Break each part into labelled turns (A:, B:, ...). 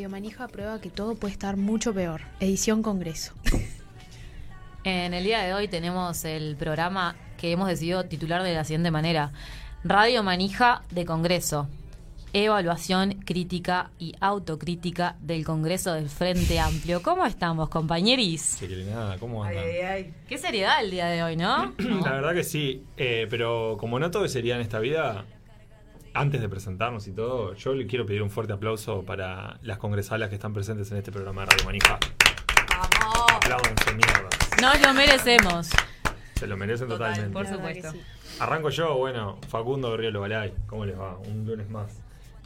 A: Radio Manija prueba que todo puede estar mucho peor. Edición Congreso.
B: En el día de hoy tenemos el programa que hemos decidido titular de la siguiente manera. Radio Manija de Congreso. Evaluación crítica y autocrítica del Congreso del Frente Amplio. ¿Cómo estamos, compañeris?
C: nada, ¿cómo andan?
B: Qué seriedad el día de hoy, ¿no?
C: La verdad que sí, eh, pero como no todo es seriedad en esta vida, antes de presentarnos y todo, yo le quiero pedir un fuerte aplauso para las congresalas que están presentes en este programa de Radio Manija.
B: ¡Vamos!
C: Apláudanse, mierda.
B: Nos lo merecemos.
C: Se lo merecen totalmente.
B: Por supuesto.
C: Arranco yo, bueno, Facundo Berriolo Balay, ¿cómo les va? Un lunes más.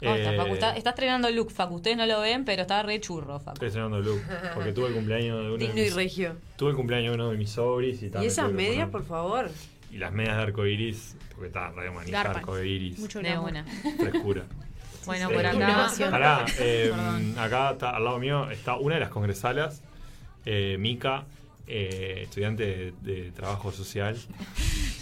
B: Oh, está,
C: Eh,
B: Facu, está- está estrenando look, Facu. Ustedes no lo ven, pero está re churro, Facu.
C: Estoy estrenando look, porque tuve el cumpleaños de uno de
D: Digno y
C: mis,
D: regio.
C: tuve el cumpleaños de uno de mis sobris y, tal,
D: ¿Y esas medias, por favor?
C: Y las medias de arcoiris, porque está Radio Manija, arcoiris,
A: Mucho
B: De una.
C: frescura.
B: Bueno, por acá.
C: Pará, eh, acá está, al lado mío está una de las congresalas, eh, Mica, eh, estudiante de, de trabajo social.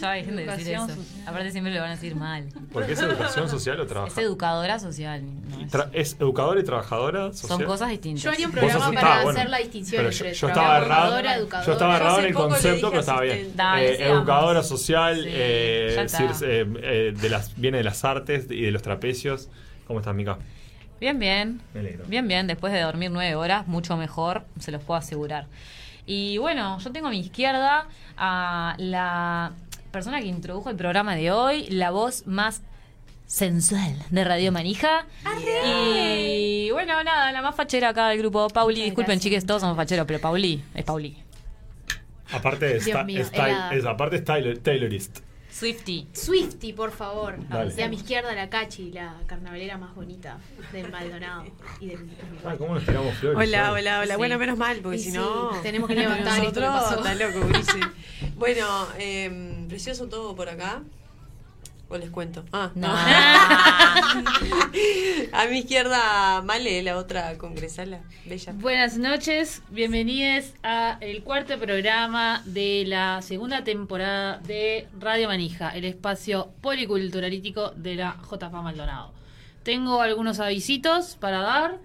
B: Ya dejen de decir eso.
E: Educación
B: Aparte siempre lo van a decir mal.
C: ¿Por qué es educación social o
B: Es
C: trabajo?
B: educadora social. no es-
C: Tra- ¿Es educadora y trabajadora social?
B: Son cosas distintas.
A: Yo haría un programa para
C: ah, bueno.
A: hacer la distinción
C: Pero
A: entre
C: yo, yo estaba errado,
A: educadora.
C: yo estaba errado en el concepto, pero estaba bien.
B: Dale,
C: Eh, educadora social,
B: Sí,
C: eh, decir,
B: está.
C: eh, eh, de las, viene de las artes y de los trapecios. ¿Cómo estás, Mica?
B: Bien, bien.
C: Me alegro.
B: Bien, bien. Después de dormir nueve horas, mucho mejor, se los puedo asegurar. Y bueno, yo tengo a mi izquierda a la persona que introdujo el programa de hoy, la voz más sensual de Radio Manija. Y bueno, nada, la más fachera acá del grupo, Pauli.
A: Muchas
B: Disculpen,
A: gracias.
B: chiques, todos somos facheros, pero Pauli es Pauli.
C: Aparte,
A: mío,
C: es, aparte es Taylor- Taylorist.
B: Swifty.
A: Swifty, por favor.
C: Dale.
A: Y a mi izquierda la Cachi, la carnavalera más bonita del Maldonado y del
C: Ay, ¿Cómo nos tiramos flores?
D: Hola, hola, hola.
B: Sí.
D: Bueno, menos mal, porque
A: Y
D: si
A: sí,
D: no.
A: tenemos que levantar esto que pasó.
D: está loco. Bueno, eh, precioso todo por acá. O les cuento. Ah,
B: No.
D: A mi izquierda, Male, la otra congresala. Bella.
E: Buenas noches, bienvenidos a el cuarto programa de la segunda temporada de Radio Manija, el espacio policulturalítico de la JFA Maldonado. Tengo algunos avisitos para dar.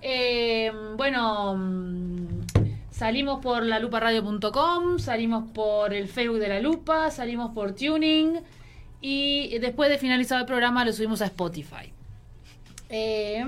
E: Eh, bueno, mm, salimos por la lapuparadio.com, salimos por el Facebook de la Lupa, salimos por Tuning y después de finalizado el programa lo subimos a Spotify. Eh,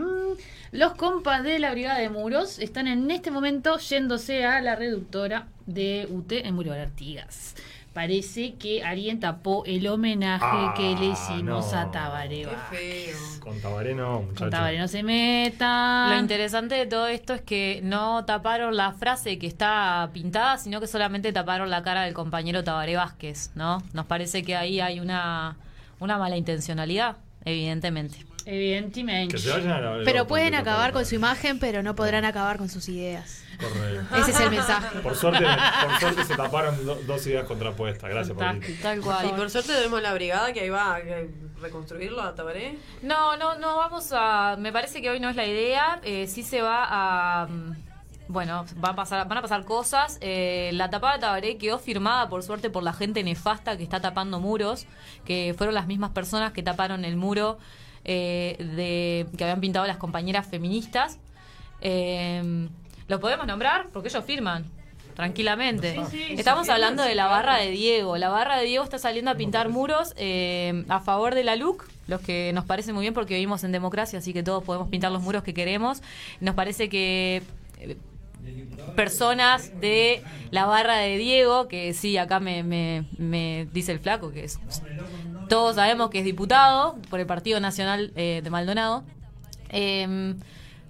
E: los compas de la Brigada de Muros están en este momento yéndose a la reductora de UT en Muro de Artigas. Parece que alguien tapó el homenaje
C: Ah,
E: que le hicimos
C: no.
E: a Tabaré
D: Qué feo.
C: Con Tabaré no,
E: Con
C: muchachos.
E: Tabaré no se meta.
B: Lo interesante de todo esto es que no taparon la frase que está pintada, sino que solamente taparon la cara del compañero Tabaré Vázquez, ¿no? Nos parece que ahí hay una, una mala intencionalidad, evidentemente.
E: Evidentemente.
C: Que se vayan a la-
A: Pero pueden acabar con su imagen, pero no podrán acabar con sus ideas.
C: Correcto.
A: Ese es el mensaje.
C: Por suerte, por suerte se taparon do- dos ideas contrapuestas. Gracias.
B: Tal
D: Y
B: cual.
D: por suerte tenemos la brigada que ahí va a reconstruirlo a Tabaré.
B: No, no, no vamos a. Me parece que hoy no es la idea. Eh, sí se va a. mm, Bueno, va a pasar, van a pasar cosas. Eh, la tapada de Tabaré quedó firmada, por suerte, por la gente nefasta que está tapando muros, que fueron las mismas personas que taparon el muro eh, de que habían pintado las compañeras feministas. Eh, ¿Lo podemos nombrar? Porque ellos firman. Tranquilamente.
E: Sí, sí,
B: Estamos
E: sí,
B: hablando
E: sí,
B: de la barra de Diego. La barra de Diego está saliendo a pintar muros eh, a favor de la LUC, los que nos parece muy bien porque vivimos en democracia, así que todos podemos pintar los muros que queremos. Nos parece que eh, personas de la barra de Diego, que sí, acá me, me, me dice el flaco, que es, todos sabemos que es diputado por el Partido Nacional eh, de Maldonado. Eh,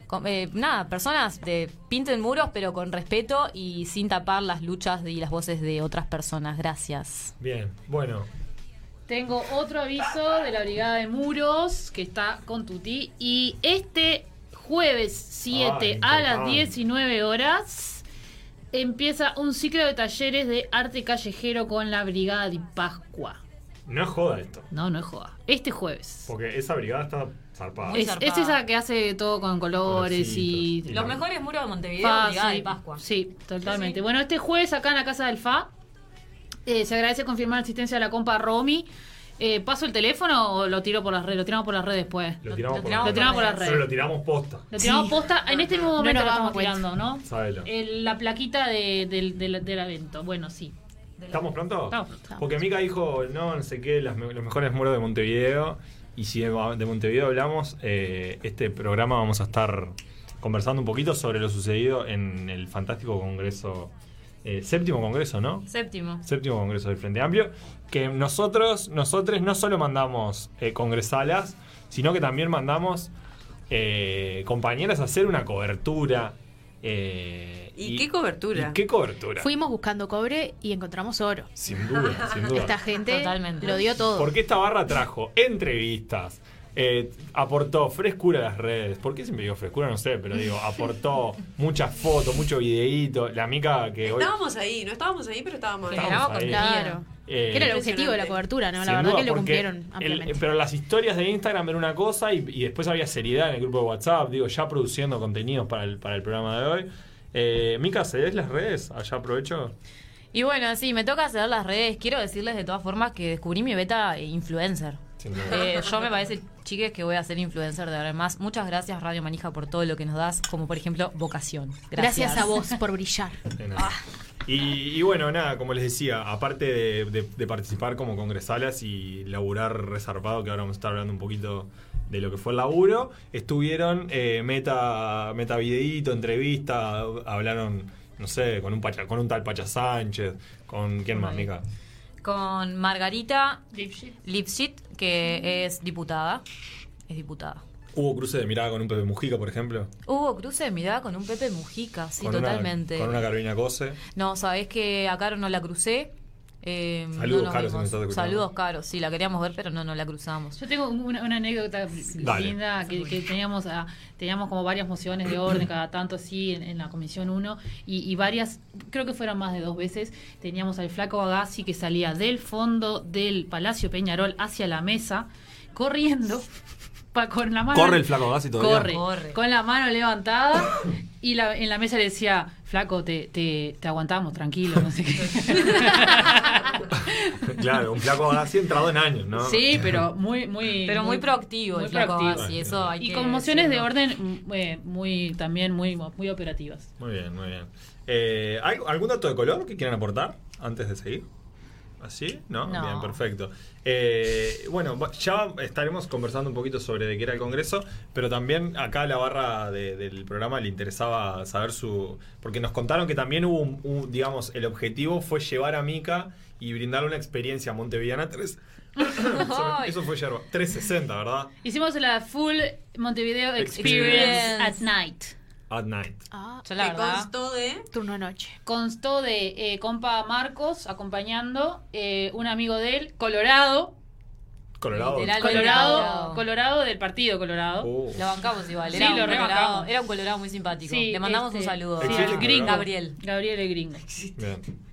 B: con- eh, nada, personas de pinten muros, pero con respeto y sin tapar las luchas y las voces de otras personas. Gracias.
C: Bien, bueno.
E: Tengo otro aviso de la Brigada de Muros que está con Tuti. Y este jueves 7
C: Ah,
E: a las
C: importante.
E: 19 horas empieza un ciclo de talleres de arte callejero con la Brigada de Pascua.
C: No es joda esto.
E: No, no es joda. Este jueves.
C: Porque esa brigada está zarpada.
B: Muy
E: Es,
B: zarpada.
E: es esa que hace todo con colores y...
C: Colorcitos.
B: Los
C: la-
B: mejores muros de Montevideo,
E: Fa,
B: Brigada
E: sí,
B: de Pascua.
E: Sí, totalmente.
B: Sí, sí.
E: Bueno, este jueves acá en la Casa del FA eh, se agradece confirmar la asistencia de la compa Romy. Eh, ¿Paso el teléfono o lo tiro por las redes? Lo tiramos por las redes después.
C: Lo tiramos,
B: lo
C: por,
B: tiramos
E: por las
C: redes. Pero lo tiramos posta.
E: Lo tiramos
A: Sí.
E: posta. En este mismo
A: No
E: momento
A: nos
E: lo
A: damos
E: estamos tirando, ¿no?
C: Sábelo.
E: El- la plaquita de- del, del- del evento. Bueno, sí.
C: ¿Estamos pronto?
E: Estamos.
C: Porque Mica dijo, no, no sé qué, las los mejores muros de Montevideo. Y si de, de Montevideo hablamos, eh, este programa vamos a estar conversando un poquito sobre lo sucedido en el fantástico congreso, eh, séptimo congreso, ¿no?
B: Séptimo.
C: Séptimo congreso del Frente Amplio. Que nosotros, nosotros no solo mandamos eh, congresalas, sino que también mandamos compañeras a hacer una cobertura. Eh,
D: ¿Y qué cobertura?
C: ¿Y qué cobertura?
A: Fuimos buscando cobre y encontramos oro.
C: Sin duda, sin duda.
A: Esta gente
B: Totalmente.
A: lo dio todo.
C: Porque esta barra trajo entrevistas, eh, aportó frescura a las redes. ¿Por qué siempre digo frescura? No sé, pero digo, aportó muchas fotos, mucho videíto. La mica que hoy.
D: Estábamos ahí, no estábamos ahí, pero estábamos ahí.
C: Estábamos.
A: Claro.
C: eh,
A: que era el objetivo de la cobertura, ¿no? La verdad
C: duda,
A: que lo cumplieron
C: el- pero las historias de Instagram era una cosa y, y después había seriedad en el grupo de WhatsApp, digo, ya produciendo contenidos para el, para el programa de hoy. Eh, Mica, ¿cedés las redes? Allá aprovecho.
B: Y bueno, sí, me toca hacer las redes. Quiero decirles de todas formas que descubrí mi beta influencer. Eh, yo me parece, chiques, que voy a ser influencer de ahora en más. Muchas gracias, Radio Manija, por todo lo que nos das, como por ejemplo, vocación. Gracias,
A: Gracias a vos por brillar.
C: Nada. Y, y bueno, nada, como les decía, aparte de, de- de participar como congresalas y laburar resarpado, que ahora vamos a estar hablando un poquito de lo que fue el laburo, estuvieron eh, meta, meta videíto, entrevista, hablaron, no sé, con un, pacha, con un tal Pacha Sánchez, con quién más. Mica.
B: Con Margarita
E: Lipshit.
B: Lipschitz, que es diputada. Es diputada.
C: Hubo cruce de mirada con un Pepe Mujica, por ejemplo.
B: Hubo cruce de mirada con un Pepe Mujica, sí,
C: con una-
B: totalmente.
C: con una Carolina Cose.
B: No, sabés que a Caro no la crucé. Eh,
C: Saludos,
B: no nos
C: Caro, si
B: vimos.
C: me estás escuchando.
B: Saludos, Caro. Sí, la queríamos ver, pero no, no la cruzamos.
E: Yo tengo una, una anécdota linda que, que teníamos ah, teníamos como varias mociones de orden cada tanto así en, en la comisión 1 y, y varias, creo que fueron más de dos veces, teníamos al flaco Agassi que salía del fondo del Palacio Peñarol hacia la mesa corriendo con la mano
C: Corre el flaco Gassi todavía.
E: corre,
B: Corre.
E: con la mano levantada y la- en la mesa le decía flaco te, te, te aguantamos tranquilo no sé qué
C: claro, un flaco Gassi entrado en años, ¿no?
E: Sí, pero muy, muy.
B: Pero muy proactivo el flaco
E: proactivo.
B: Eso hay
E: Y
B: que
E: con mociones de orden mm, eh, muy, también muy, muy operativas.
C: Muy bien, muy bien. Eh, ¿hay ¿Algún dato de color que quieran aportar antes de seguir? ¿Así? ¿No?
B: No.
C: Bien, perfecto. Eh, bueno, ya estaremos conversando un poquito sobre de qué era el Congreso, pero también acá a la barra de- del programa le interesaba saber su... Porque nos contaron que también hubo, un, un- digamos, el objetivo fue llevar a Mica y brindarle una experiencia montevideana 3.
B: Ay.
C: Eso fue yerba. 360, ¿verdad?
E: Hicimos la full Montevideo
C: Experience.
E: Experience at Night.
C: At night.
A: Ah,
B: Yo la
D: que
B: verdad.
D: constó de.
A: turno de noche.
E: Constó de eh, compa Marcos acompañando, eh, un amigo de él, Colorado.
C: Colorado.
B: Literal.
E: Colorado,
B: Colorado.
E: Colorado del partido Colorado.
C: Uh.
B: Lo bancamos igual.
E: Sí,
B: Era,
E: lo
B: un colorado,
E: rebancamos.
B: era un colorado muy simpático.
E: Sí,
B: Le mandamos
E: este,
B: un saludo.
E: sí,
C: ¿Existe
B: a
C: el gringo?
B: Gabriel.
E: Gabriel el gringo.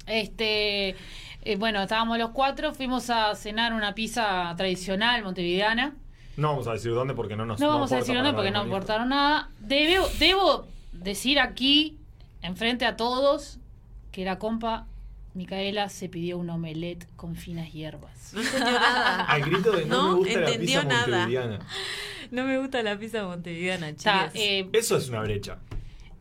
E: Este, eh, bueno, estábamos los cuatro, fuimos a cenar una pizza tradicional montevideana.
C: No vamos a decir dónde porque no nos
E: No vamos a decir nada porque no aportaron nada. Debo, debo decir aquí, enfrente a todos, que la compa Micaela se pidió un omelette con finas hierbas.
D: No entendió nada.
C: Al grito de no,
D: No
C: me gusta la pizza
D: nada.
C: montevideana.
B: No me gusta la pizza montevideana, chicas.
E: eh,
C: Eso es una brecha.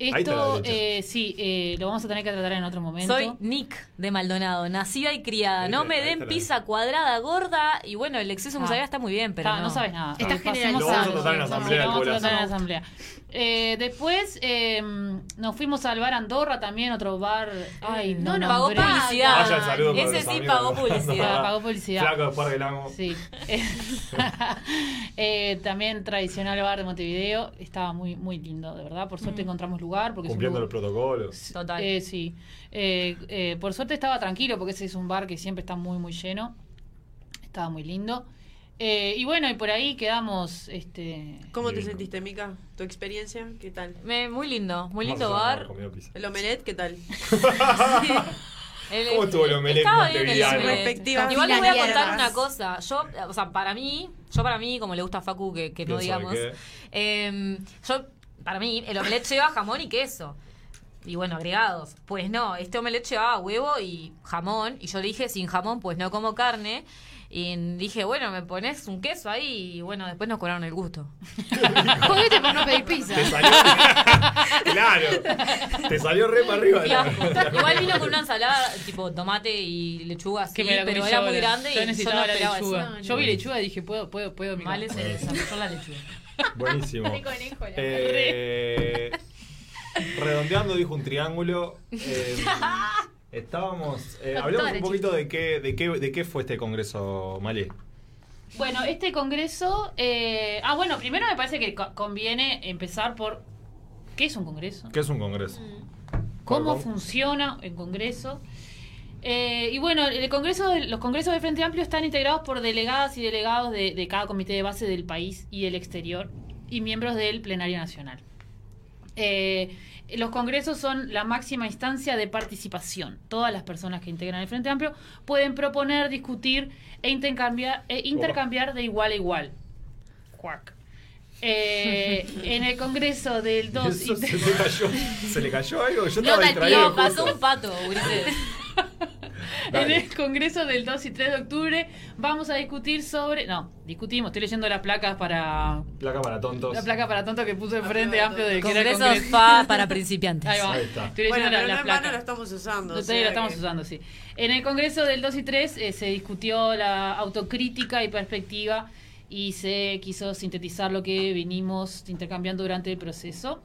E: Esto, eh, sí, eh, lo vamos a tener que tratar en otro momento.
B: Soy Nick de Maldonado, nacida y criada. No me den pizza cuadrada, gorda. Y bueno, el exceso
E: Ah.
B: musarela está muy bien, pero no.
E: no sabes nada.
A: Está
E: Pasemos.
C: Lo vamos a tratar en
E: sí,
C: asamblea,
E: Lo vamos a
C: Nicolás.
E: tratar en asamblea. Eh, después eh, nos fuimos al bar Andorra también, otro bar. Ay, no,
A: No, no,
B: Pagó
E: nombré.
B: publicidad.
C: Vaya el
B: Ese sí
C: amigos.
B: pagó publicidad.
E: Pagó publicidad.
C: Flaco después arreglamos.
E: Sí. Eh, también tradicional bar de Montevideo. Estaba muy, muy lindo, de verdad. Por suerte encontramos lugar. Porque
C: Cumpliendo los protocolos.
B: Total.
E: Eh, sí. Eh, eh, por suerte estaba tranquilo porque ese es un bar que siempre está muy, muy lleno. Estaba muy lindo. Eh, y bueno, y por ahí quedamos. Este,
D: ¿Cómo te sentiste, Mica? ¿Tu experiencia? ¿Qué tal?
B: Me- muy lindo, muy lindo bar.
D: ¿El omelette qué tal?
B: El-
C: ¿Cómo estuvo el omelette montevideano?
D: Respectiva
B: Igual les voy a contar una cosa. Yo, o sea, para mí, yo para mí, como le gusta a Facu, que, que no
C: ¿Quién sabe
B: digamos, eh, yo, para mí, el omelette lleva jamón y queso. Y bueno, agregados. Pues no, este omelette llevaba huevo y jamón. Y yo le dije, sin jamón, pues no como carne. Y dije, bueno, me pones un queso ahí y bueno, después nos cobraron el gusto.
A: Jodete por no pedir pizza.
C: Te salió. claro. Te salió re para arriba.
B: Asco. Igual vino con una ensalada tipo tomate y lechuga así,
E: Que me la comí
B: pero era muy grande
E: Yo
B: y yo no
E: necesitaba la
B: esperaba
E: lechuga. Yo vi lechuga y dije, puedo, puedo, puedo. mi
B: Mal
E: casa.
B: se desarrolló la lechuga.
C: Buenísimo.
A: La
C: Eh, redondeando, dijo un triángulo. Eh, estábamos. eh, hablamos un poquito de qué, de, qué, de qué fue este congreso, Malé.
E: Bueno, este congreso. eh, ah, bueno, primero me parece que co- conviene empezar por. ¿Qué es un congreso?
C: ¿Qué es un congreso?
E: cómo
C: ¿Cómo?
E: funciona el Congreso. Eh, y bueno, el Congreso, los congresos de Frente Amplio están integrados por delegadas y delegados de, de cada comité de base del país y el exterior y miembros del Plenario Nacional. Eh, los congresos son la máxima instancia de participación. Todas las personas que integran el Frente Amplio pueden proponer, discutir e intercambiar, e intercambiar de igual a igual. Cuac. Eh, en el Congreso del 2
C: Eso
E: y
C: se, le cayó, ¿Se le cayó algo? Yo
B: No,
C: estaba distraído.
B: tío, pasó un pato, Ulises.
E: En el Congreso del 2 y 3 de octubre vamos a discutir sobre... No, discutimos, estoy leyendo las placas para...
C: Placa para tontos.
E: La placa para tonto que puso el Frente
D: para
E: Amplio de que era el
B: Congreso
E: Congreso.
B: FA para principiantes.
E: Ahí va.
C: Ahí está.
E: Estoy
D: Bueno,
E: leyendo
D: pero
E: la-
D: no
E: las
D: en vano
E: placas.
D: lo estamos usando. o sea
E: lo estamos
D: que-
E: usando, sí. En el Congreso del 2 y 3 eh, se discutió la autocrítica y perspectiva y se quiso sintetizar lo que venimos intercambiando durante el proceso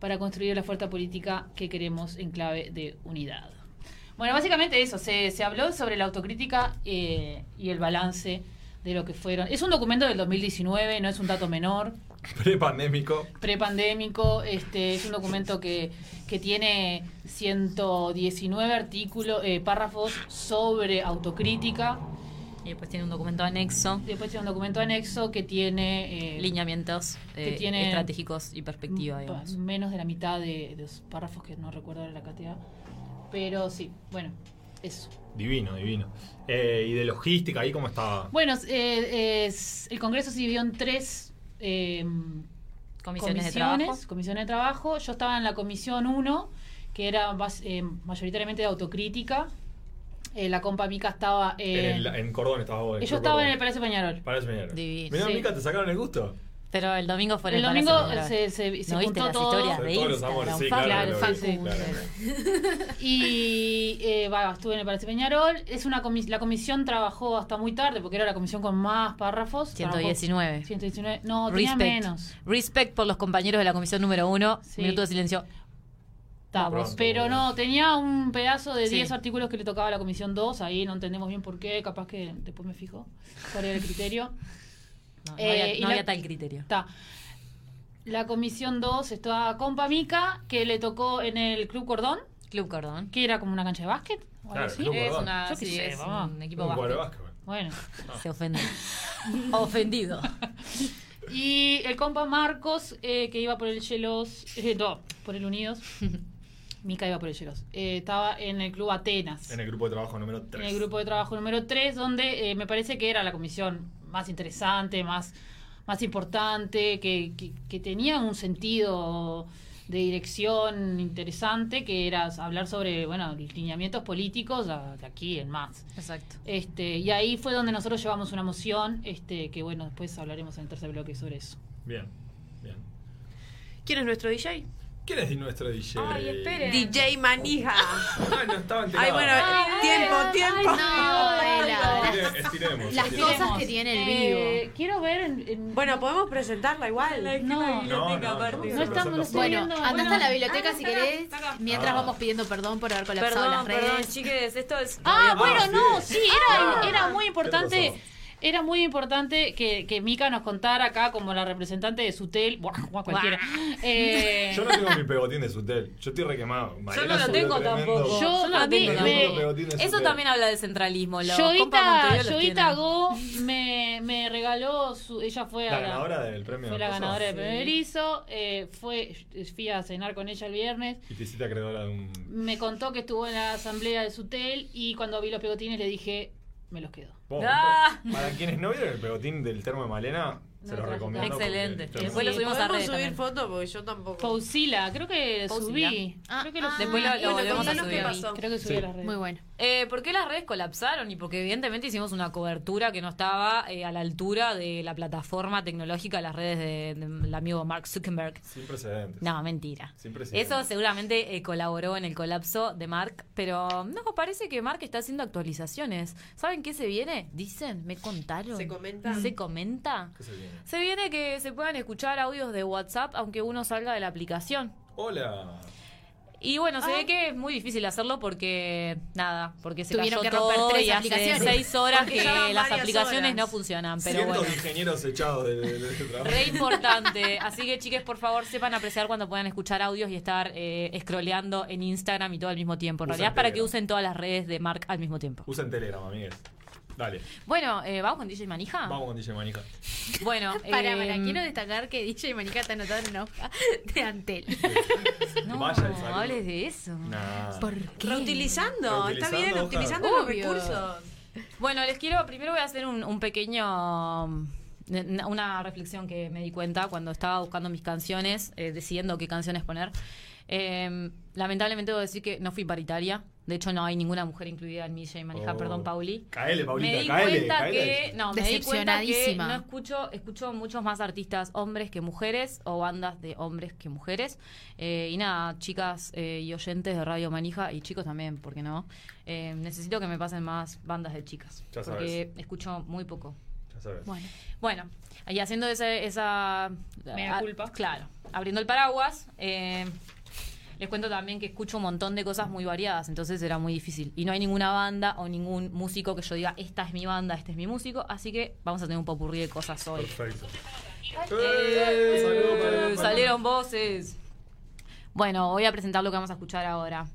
E: para construir la fuerza política que queremos en clave de unidad. Bueno, básicamente eso, se, se habló sobre la autocrítica eh, y el balance de lo que fueron. Es un documento del 2019, no es un dato menor
C: Prepandémico.
E: prepandémico. Este es un documento que, que tiene 119 artículos, eh, párrafos sobre autocrítica.
B: Y después tiene un documento anexo,
E: Después tiene un documento anexo que tiene eh,
B: lineamientos eh,
E: tiene-
B: estratégicos y perspectiva, digamos.
E: menos de la mitad de, de los párrafos que no recuerdo ahora la cantidad. Pero sí, bueno, eso.
C: Divino, divino. Eh, y de logística, ahí cómo estaba.
E: Bueno, eh, es- el Congreso se dividió en tres eh,
B: Comisiones, de
E: comisiones,
B: trabajo.
E: comisiones de trabajo. Yo estaba en la comisión 1, que era eh, mayoritariamente de autocrítica. Eh, la compa Mica estaba
C: en,
E: en...
C: el, en Cordón estabas vos.
E: yo estaba en el Palacio Peñarol.
C: Para eso Peñarol.
B: Divino.
C: Mirá,
E: Sí.
C: Mica, ¿te sacaron el gusto?
B: Pero el domingo fue
E: El
B: el
E: domingo se, se, se
B: ¿No viste
E: juntó
B: las
E: todo.
B: historias de
C: Todos los
B: Instagram?
C: amores, sí,
B: Fa-
C: claro,
E: claro,
C: lo vi,
E: sí,
C: claro.
E: Y eh, va, estuve en el Palacio Peñarol. Es una comis- la comisión trabajó hasta muy tarde porque era la comisión con más párrafos. Trabajó
B: 119.
E: 119. No, tenía
B: Respect.
E: menos.
B: Respect por los compañeros de la comisión número uno.
E: Sí.
B: Minuto de silencio.
C: Pronto,
E: pero
C: bueno.
E: no, tenía un pedazo de
B: Sí.
E: 10 artículos que le tocaba a la comisión 2. Ahí no entendemos bien por qué. Capaz que después me fijo cuál era el criterio.
B: No, no
E: Eh,
B: había, no
E: la-
B: tal criterio.
E: Está. La comisión 2 estaba con Pamica, que le tocó en el Club Cordón,
B: Club Cordón.
E: que era como una cancha de básquet. o algo
C: Claro,
E: así.
C: Club
B: Es,
C: Cordón.
B: una,
E: Yo qué
B: sí,
E: sé,
B: es
E: mamá.
B: un equipo
C: Un cuadro de
B: básquet.
E: Bueno.
B: Se ofende. Ofendido.
E: Y el compa Marcos, eh, que iba por el Chelos, eh, no, por el Unidos. Mica iba por el Chelos. Eh, estaba en el Club Atenas.
C: En el grupo de trabajo número 3.
E: en el grupo de trabajo número 3, donde eh, me parece que era la comisión más interesante, más, más importante, que, que- que tenía un sentido de dirección interesante, que era hablar sobre bueno lineamientos políticos a- de aquí en más.
B: Exacto.
E: Este, y ahí fue donde nosotros llevamos una moción, este, que bueno, después hablaremos en el tercer bloque sobre eso.
C: Bien, bien.
D: ¿Quién es nuestro DJ?
C: ¿Quién es nuestro DJ?
B: Ay, esperen.
D: DJ Manija.
C: Ay, no estaba enterado.
D: Ay, bueno, tiempo, tiempo.
A: No,
C: estiremos.
A: Las
C: estiremos.
A: cosas que tiene el
E: Eh,
A: vivo.
E: quiero ver en, en-
D: Bueno, podemos presentarla igual.
E: no,
C: No, no,
E: no estamos, no
A: Bueno,
E: viendo-
A: andá
E: bueno.
A: hasta la biblioteca si
E: está acá,
A: querés,
E: está acá.
A: mientras
C: Ah.
A: vamos pidiendo perdón por haber colapsado
B: Perdón,
A: las redes.
B: perdón, chiques, esto es.
E: Ah,
C: Ah,
E: bueno,
C: sí.
E: no, sí, era,
C: Ah.
E: era muy
C: ¿Qué
E: importante. Era muy importante que, que Mika nos contara acá como la representante de Sutel. Buah, buah, cualquiera. Eh,
C: Yo no tengo mi pegotín de Sutel. Yo estoy requemado.
B: Yo no lo tengo
C: tremendo-
B: tampoco.
E: Yo-
B: no lo
E: a mí
B: tengo
E: me-
B: tampoco.
C: pegotín de
B: Eso también habla de centralismo.
E: Yoita, Yoita. Go me, me regaló su. Ella fue
C: La
E: a la-
C: ganadora del premio.
E: Fue la ganadora del primer erizo. eh, fue, fui a cenar con ella el viernes.
C: Y te hiciste acreedora de un.
E: Me contó que estuvo en la asamblea de Sutel y cuando vi los pegotines le dije, me los quedo.
B: Ah.
C: Para quienes no vieron el pegotín del termo de Malena, Se lo recomiendo.
B: Excelente.
C: porque-
B: Después lo subimos a redes
D: subir
B: también.
D: fotos porque yo tampoco.
E: Fausila, creo que subí.
A: Ah,
E: creo que lo
A: ah,
B: Después lo, lo
D: bueno,
B: volvemos a subir.
D: qué pasó.
E: Creo que subí
C: Sí.
E: a las redes.
A: Muy bueno.
B: Eh, ¿Por qué las redes colapsaron? Y porque evidentemente hicimos una cobertura que no estaba eh, a la altura de la plataforma tecnológica de las redes de- del amigo Mark Zuckerberg.
C: Sin precedentes.
B: No, mentira.
C: Sin precedentes.
B: Eso seguramente eh, colaboró en el colapso de Mark, pero no, parece que Mark está haciendo actualizaciones. ¿Saben qué se viene? Dicen, me contaron.
D: ¿Se comenta?
B: ¿Se comenta?
C: ¿Qué se viene?
B: Se viene que se puedan escuchar audios de WhatsApp aunque uno salga de la aplicación.
C: Hola.
B: Y bueno, se
A: Ah.
B: ve que es muy difícil hacerlo porque, nada, porque se
A: Tuvieron
B: cayó
A: que romper
B: todo
A: tres
B: y hace
A: aplicaciones.
B: seis horas
D: Porque
B: que
D: llevan
B: las
D: varias
B: aplicaciones
D: horas.
B: no funcionan. Pero
C: Cientos
B: bueno,
C: de ingenieros echados de, de- de este trabajo.
B: re importante. Así que, chiques, por favor, sepan apreciar cuando puedan escuchar audios y estar eh, scrolleando en Instagram y todo al mismo tiempo. En
C: Usen
B: realidad es para que
C: Telegram.
B: usen todas las redes de Mark al mismo tiempo.
C: Usen Telegram, amigues. Dale.
B: Bueno, eh, ¿vamos con DJ Manija?
C: Vamos con DJ Manija.
B: Bueno,
A: Para,
B: eh,
A: para, quiero destacar que DJ Manica está anotado en una hoja de Antel.
B: No,
C: Vaya saludo.
B: hables de eso.
C: Nah.
A: ¿Por qué?
D: Reutilizando, está bien,
C: Reutilizando,
D: los recursos.
B: Bueno, les quiero, primero voy a hacer un, un pequeño, mm, una reflexión que me di cuenta cuando estaba buscando mis canciones, eh, decidiendo qué canciones poner. Eh, lamentablemente debo decir que no fui paritaria. De hecho, no hay ninguna mujer incluida en mi DJ Manija,
C: Oh.
B: perdón, Pauli.
C: Caele, Paulita,
B: me di
C: caele,
B: cuenta
C: caele.
B: que no, me di cuenta que no escucho escucho muchos más artistas hombres que mujeres o bandas de hombres que mujeres Eh, y nada chicas eh, y oyentes de Radio Manija y chicos también ¿por qué no? Eh, necesito que me pasen más bandas de chicas
C: Ya
B: porque escucho muy poco
C: Ya sabes.
A: Bueno,
B: bueno y haciendo ese- esa
E: Mea
B: a-
E: culpa.
B: claro abriendo el paraguas eh, les cuento también que escucho un montón de cosas muy variadas, entonces era muy difícil. Y no hay ninguna banda o ningún músico que yo diga, esta es mi banda, este es mi músico, así que vamos a tener un popurrí de cosas hoy.
C: Perfecto.
B: Eh, salieron voces. Bueno, voy a presentar lo que vamos a escuchar ahora.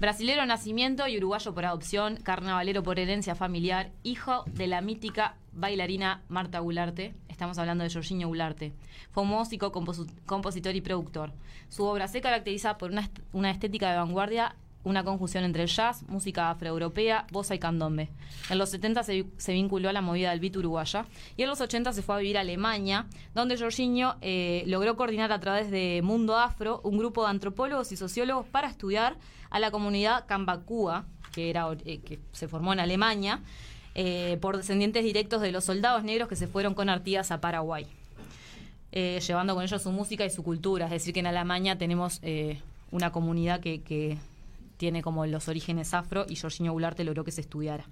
B: Brasilero nacimiento y uruguayo por adopción, carnavalero por herencia familiar, hijo de la mítica bailarina Marta Gularte. Estamos hablando de Jorginho Gularte. Fue músico, compositor y productor. Su obra se caracteriza por una, una estética de vanguardia, una conjunción entre jazz, música afroeuropea, bossa y candombe. En los 70 se, se vinculó a la movida del beat uruguaya y en los 80 se fue a vivir a Alemania, donde Jorginho eh, logró coordinar a través de Mundo Afro un grupo de antropólogos y sociólogos para estudiar a la comunidad Kambakua, que, era, eh, que se formó en Alemania, eh, por descendientes directos de los soldados negros que se fueron con Artigas a Paraguay, eh, llevando con ellos su música y su cultura. Es decir, que en Alemania tenemos una comunidad que tiene como los orígenes afro y Jorginho Goularte logró que se estudiara.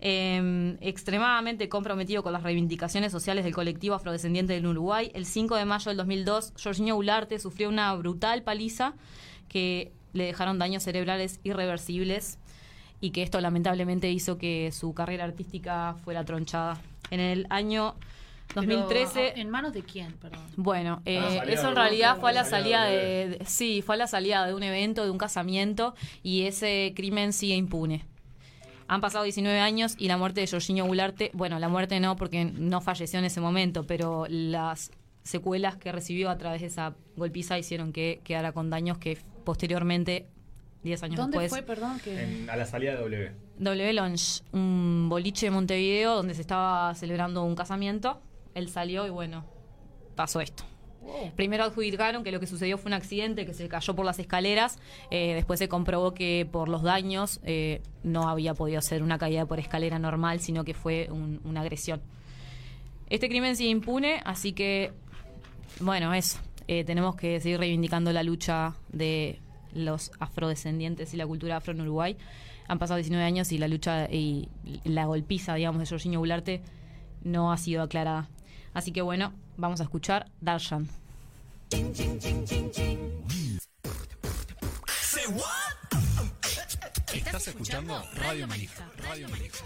B: Eh, extremadamente comprometido con las reivindicaciones sociales del colectivo afrodescendiente del Uruguay, el 5 de mayo del 2002, Jorginho Goularte sufrió una brutal paliza que le dejaron daños cerebrales irreversibles y que esto lamentablemente hizo que su carrera artística fuera tronchada. En el año 2013...
E: Pero, ¿En manos de quién? Perdón.
B: Bueno, eh, eso en realidad fue a la
C: salida de-
B: de, de- sí, fue a la salida de un evento, de un casamiento y ese crimen sigue impune. Han pasado 19 años y la muerte de Jorginho Goularte, bueno, la muerte no porque no falleció en ese momento, pero las secuelas que recibió a través de esa golpiza hicieron que quedara con daños que posteriormente, 10 años
E: ¿Dónde
B: después,
E: fue, perdón? Que...
C: En- a la salida de W.
B: W Lounge, un boliche de Montevideo donde se estaba celebrando un casamiento. Él salió y bueno, pasó esto. Primero adjudicaron que lo que sucedió fue un accidente que se cayó por las escaleras. eh, después se comprobó que por los daños eh, no había podido ser una caída por escalera normal, sino que fue un- una agresión. Este crimen sigue impune, así que, bueno, eso. Eh, tenemos que seguir reivindicando la lucha de los afrodescendientes y la cultura afro en Uruguay. Han pasado 19 años y la lucha y la golpiza, digamos, de Jorginho Goularte no ha sido aclarada. Así que bueno, vamos a escuchar Darshan.
F: Estás escuchando Radio Manija. Radio Manija.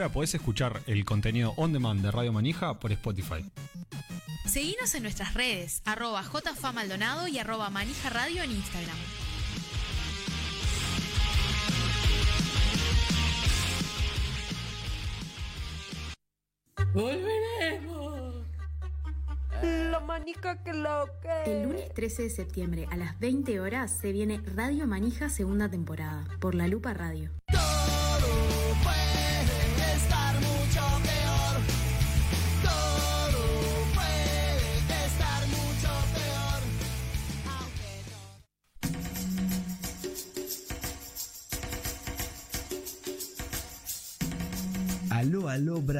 F: ahora podés escuchar el contenido on demand de Radio Manija por Spotify.
A: Seguinos en nuestras redes, arroba jfamaldonado y arroba manija radio en Instagram.
D: ¡Volveremos! La manica que loca.
A: El lunes 13 de septiembre a las 20 horas se viene Radio Manija segunda temporada por La Lupa Radio.
G: Todo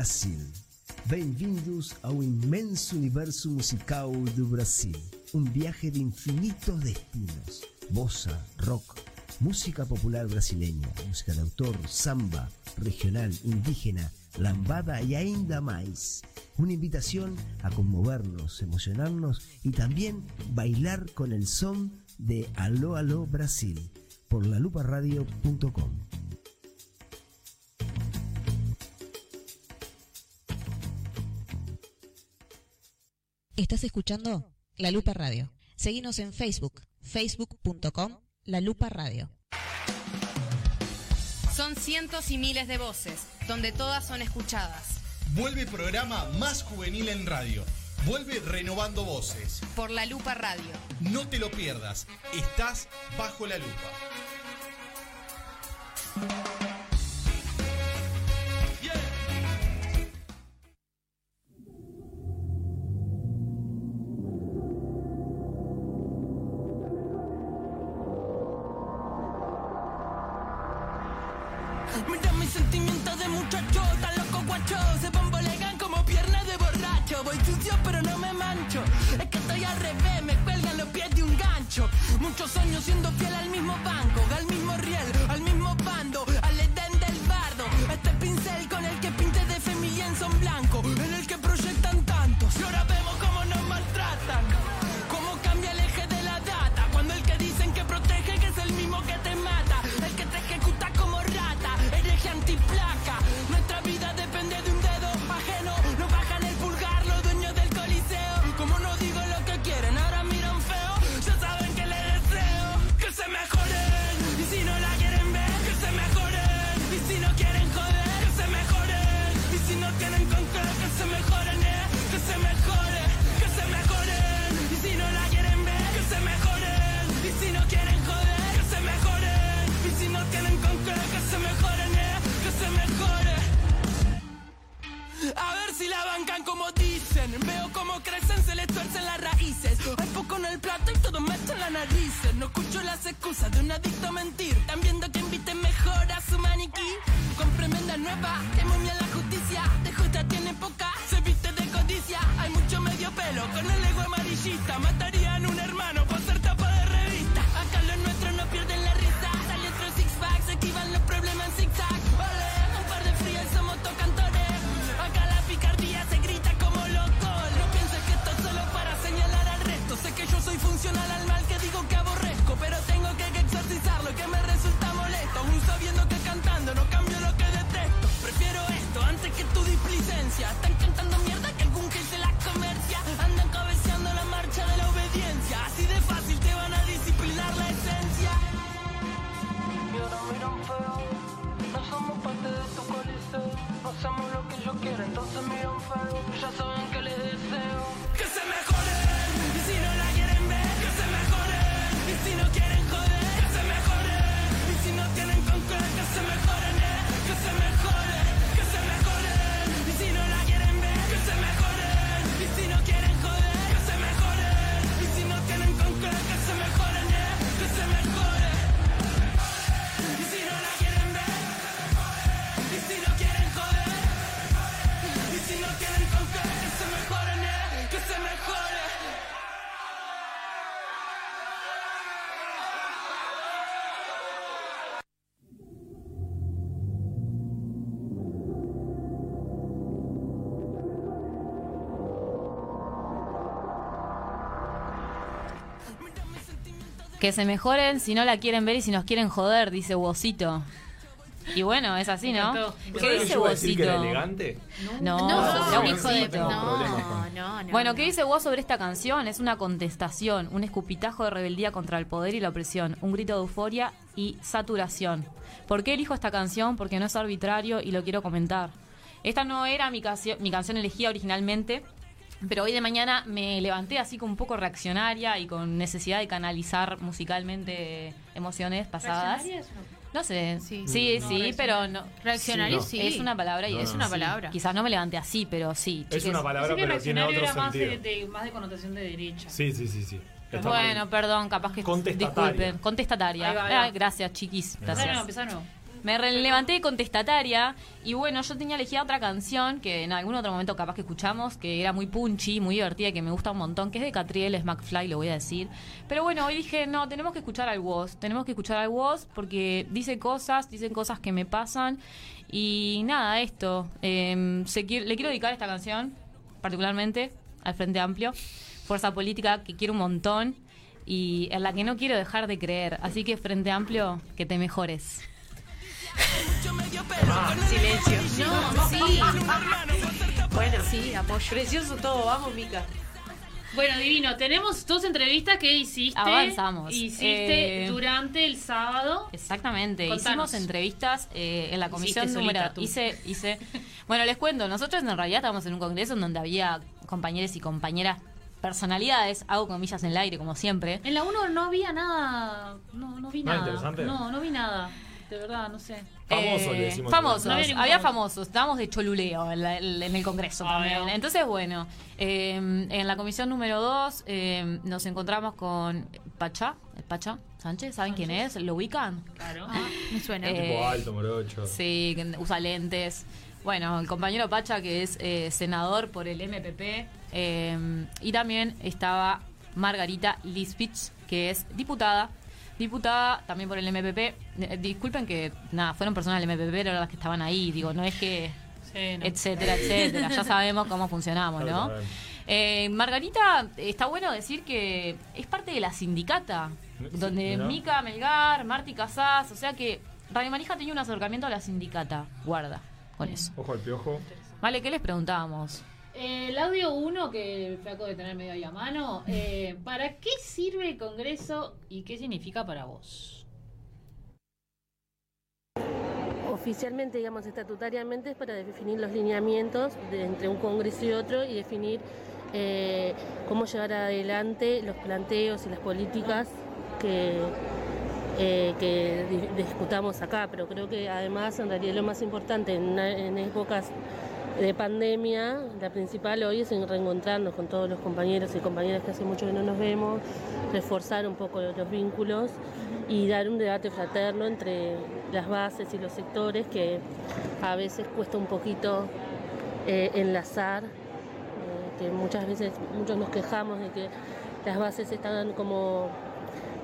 H: Brasil. Bem-vindos ao imenso universo musical do Brasil. Um viaje de infinitos destinos. Bossa, rock, música popular brasileña, música de autor, samba, regional, indígena, lambada y ainda más. Una invitación a conmovernos, emocionarnos y también bailar con el son de Aló Aló Brasil por laluparradio.com.
I: Estás escuchando La Lupa Radio. Seguinos en Facebook, facebook.com La Lupa Radio.
J: Son cientos y miles de voces, donde todas son escuchadas.
K: Vuelve programa más juvenil en radio. Vuelve renovando voces.
J: Por La Lupa Radio.
K: No te lo pierdas. Estás bajo la lupa.
G: Que se mejoren si no la quieren ver y si
B: nos quieren joder, dice Wosito. Y bueno, es así, ¿no? ¿Qué dice
C: Wosito?
B: No,
L: no, no, no,
B: Bueno, ¿qué dice vos sobre esta canción? Es una contestación, un escupitajo de rebeldía contra el poder y la opresión, un grito de euforia y saturación. ¿Por qué elijo esta canción? Porque no es arbitrario y lo quiero comentar. Esta no era mi, mi canción elegida originalmente, pero hoy de mañana me levanté así como un poco reaccionaria y con necesidad de canalizar musicalmente emociones pasadas.
E: ¿Reaccionaria es una-
B: No sé, sí, sí,
E: No,
B: sí,
E: reaccionaria.
B: pero no.
L: Reaccionario
C: Sí.
B: Es una palabra y
C: No,
B: es
C: no,
B: una
C: sí.
B: palabra. Quizás no me levanté así, pero sí.
C: Es una palabra, pero tiene
E: reaccionario
C: otro
E: era más de,
C: sentido.
E: de- más de connotación de derecha.
C: Sí, sí, sí, sí. Está
B: Bueno,
C: mal.
B: perdón, capaz que
C: Contestataria.
B: disculpen. Contestataria.
E: Ahí va, ahí va.
B: Ay, gracias, chiquis. Gracias.
E: Bueno.
B: Me levanté contestataria y bueno, yo tenía elegida otra canción que en algún otro momento capaz que escuchamos, que era muy punchy, muy divertida que me gusta un montón, que es de Catriel, es McFly, lo voy a decir. Pero bueno, hoy dije, no, tenemos que escuchar al Woz, tenemos que escuchar al Woz porque dice cosas, dicen cosas que me pasan y nada, esto. eh, se le quiero dedicar esta canción, particularmente al Frente Amplio, fuerza política que quiero un montón y en la que no quiero dejar de creer. Así que Frente Amplio, que te mejores.
D: Silencio.
L: No, sí.
D: Bueno,
L: Sí, apoyo.
D: precioso todo, vamos, Mica.
E: Bueno, divino, tenemos dos entrevistas que hiciste.
B: Avanzamos.
E: Hiciste
B: Eh,
E: durante el sábado.
B: Exactamente,
E: Contanos.
B: hicimos entrevistas eh, en la comisión
E: Hiciste
B: número...
E: tú.
B: Hice, hice... Bueno, les cuento, nosotros en realidad estábamos en un congreso en donde había compañeros y compañeras personalidades, hago comillas en el aire como siempre.
E: En la 1 no había nada. No, no vi
C: ¿Nada
E: nada.
C: interesante?
E: No, no vi nada. De verdad, no sé.
C: Famoso,
B: Eh,
C: le decimos.
B: Famosos,
E: No había
B: famosos, estábamos de choluleo en, la- en el Congreso
E: Ah,
B: también. Entonces, bueno, eh, en la comisión número 2 nos encontramos con Pacha, Pacha Sánchez, ¿saben quién es? ¿Lo ubican?
E: Claro.
L: Ah, me suena.
B: Eh,
C: Tipo alto, morocho.
B: Sí, usa lentes. Bueno, el compañero Pacha, que es eh, senador por el MPP. eh, y también estaba Margarita Lispich, que es diputada. Diputada también por el MPP. Eh, disculpen que, nada, fueron personas del MPP, pero eran las que estaban ahí. Digo, no es que.
E: Sí, no.
B: Etcétera, etcétera. Ya sabemos cómo funcionamos, ¿no? Eh, Margarita, está bueno decir que es parte de la sindicata,
C: Sí,
B: donde
C: mirá.
B: Mica Melgar, Marti Casás, o sea que Radio Manija tenía un acercamiento a la sindicata. Guarda con eso.
C: Ojo al piojo.
B: Vale, ¿qué les preguntábamos?
E: Eh, el audio 1, que el flaco de tener medio ahí a mano, eh, ¿para qué sirve el Congreso y qué significa para vos?
M: Oficialmente, digamos, estatutariamente es para definir los lineamientos de- entre un Congreso y otro y definir eh, cómo llevar adelante los planteos y las políticas que, eh, que di- discutamos acá. Pero creo que además, en realidad, lo más importante en épocas de pandemia, la principal hoy es en reencontrarnos con todos los compañeros y compañeras que hace mucho que no nos vemos, reforzar un poco los vínculos y dar un debate fraterno entre las bases y los sectores que a veces cuesta un poquito eh, enlazar, eh, que muchas veces muchos nos quejamos de que las bases están como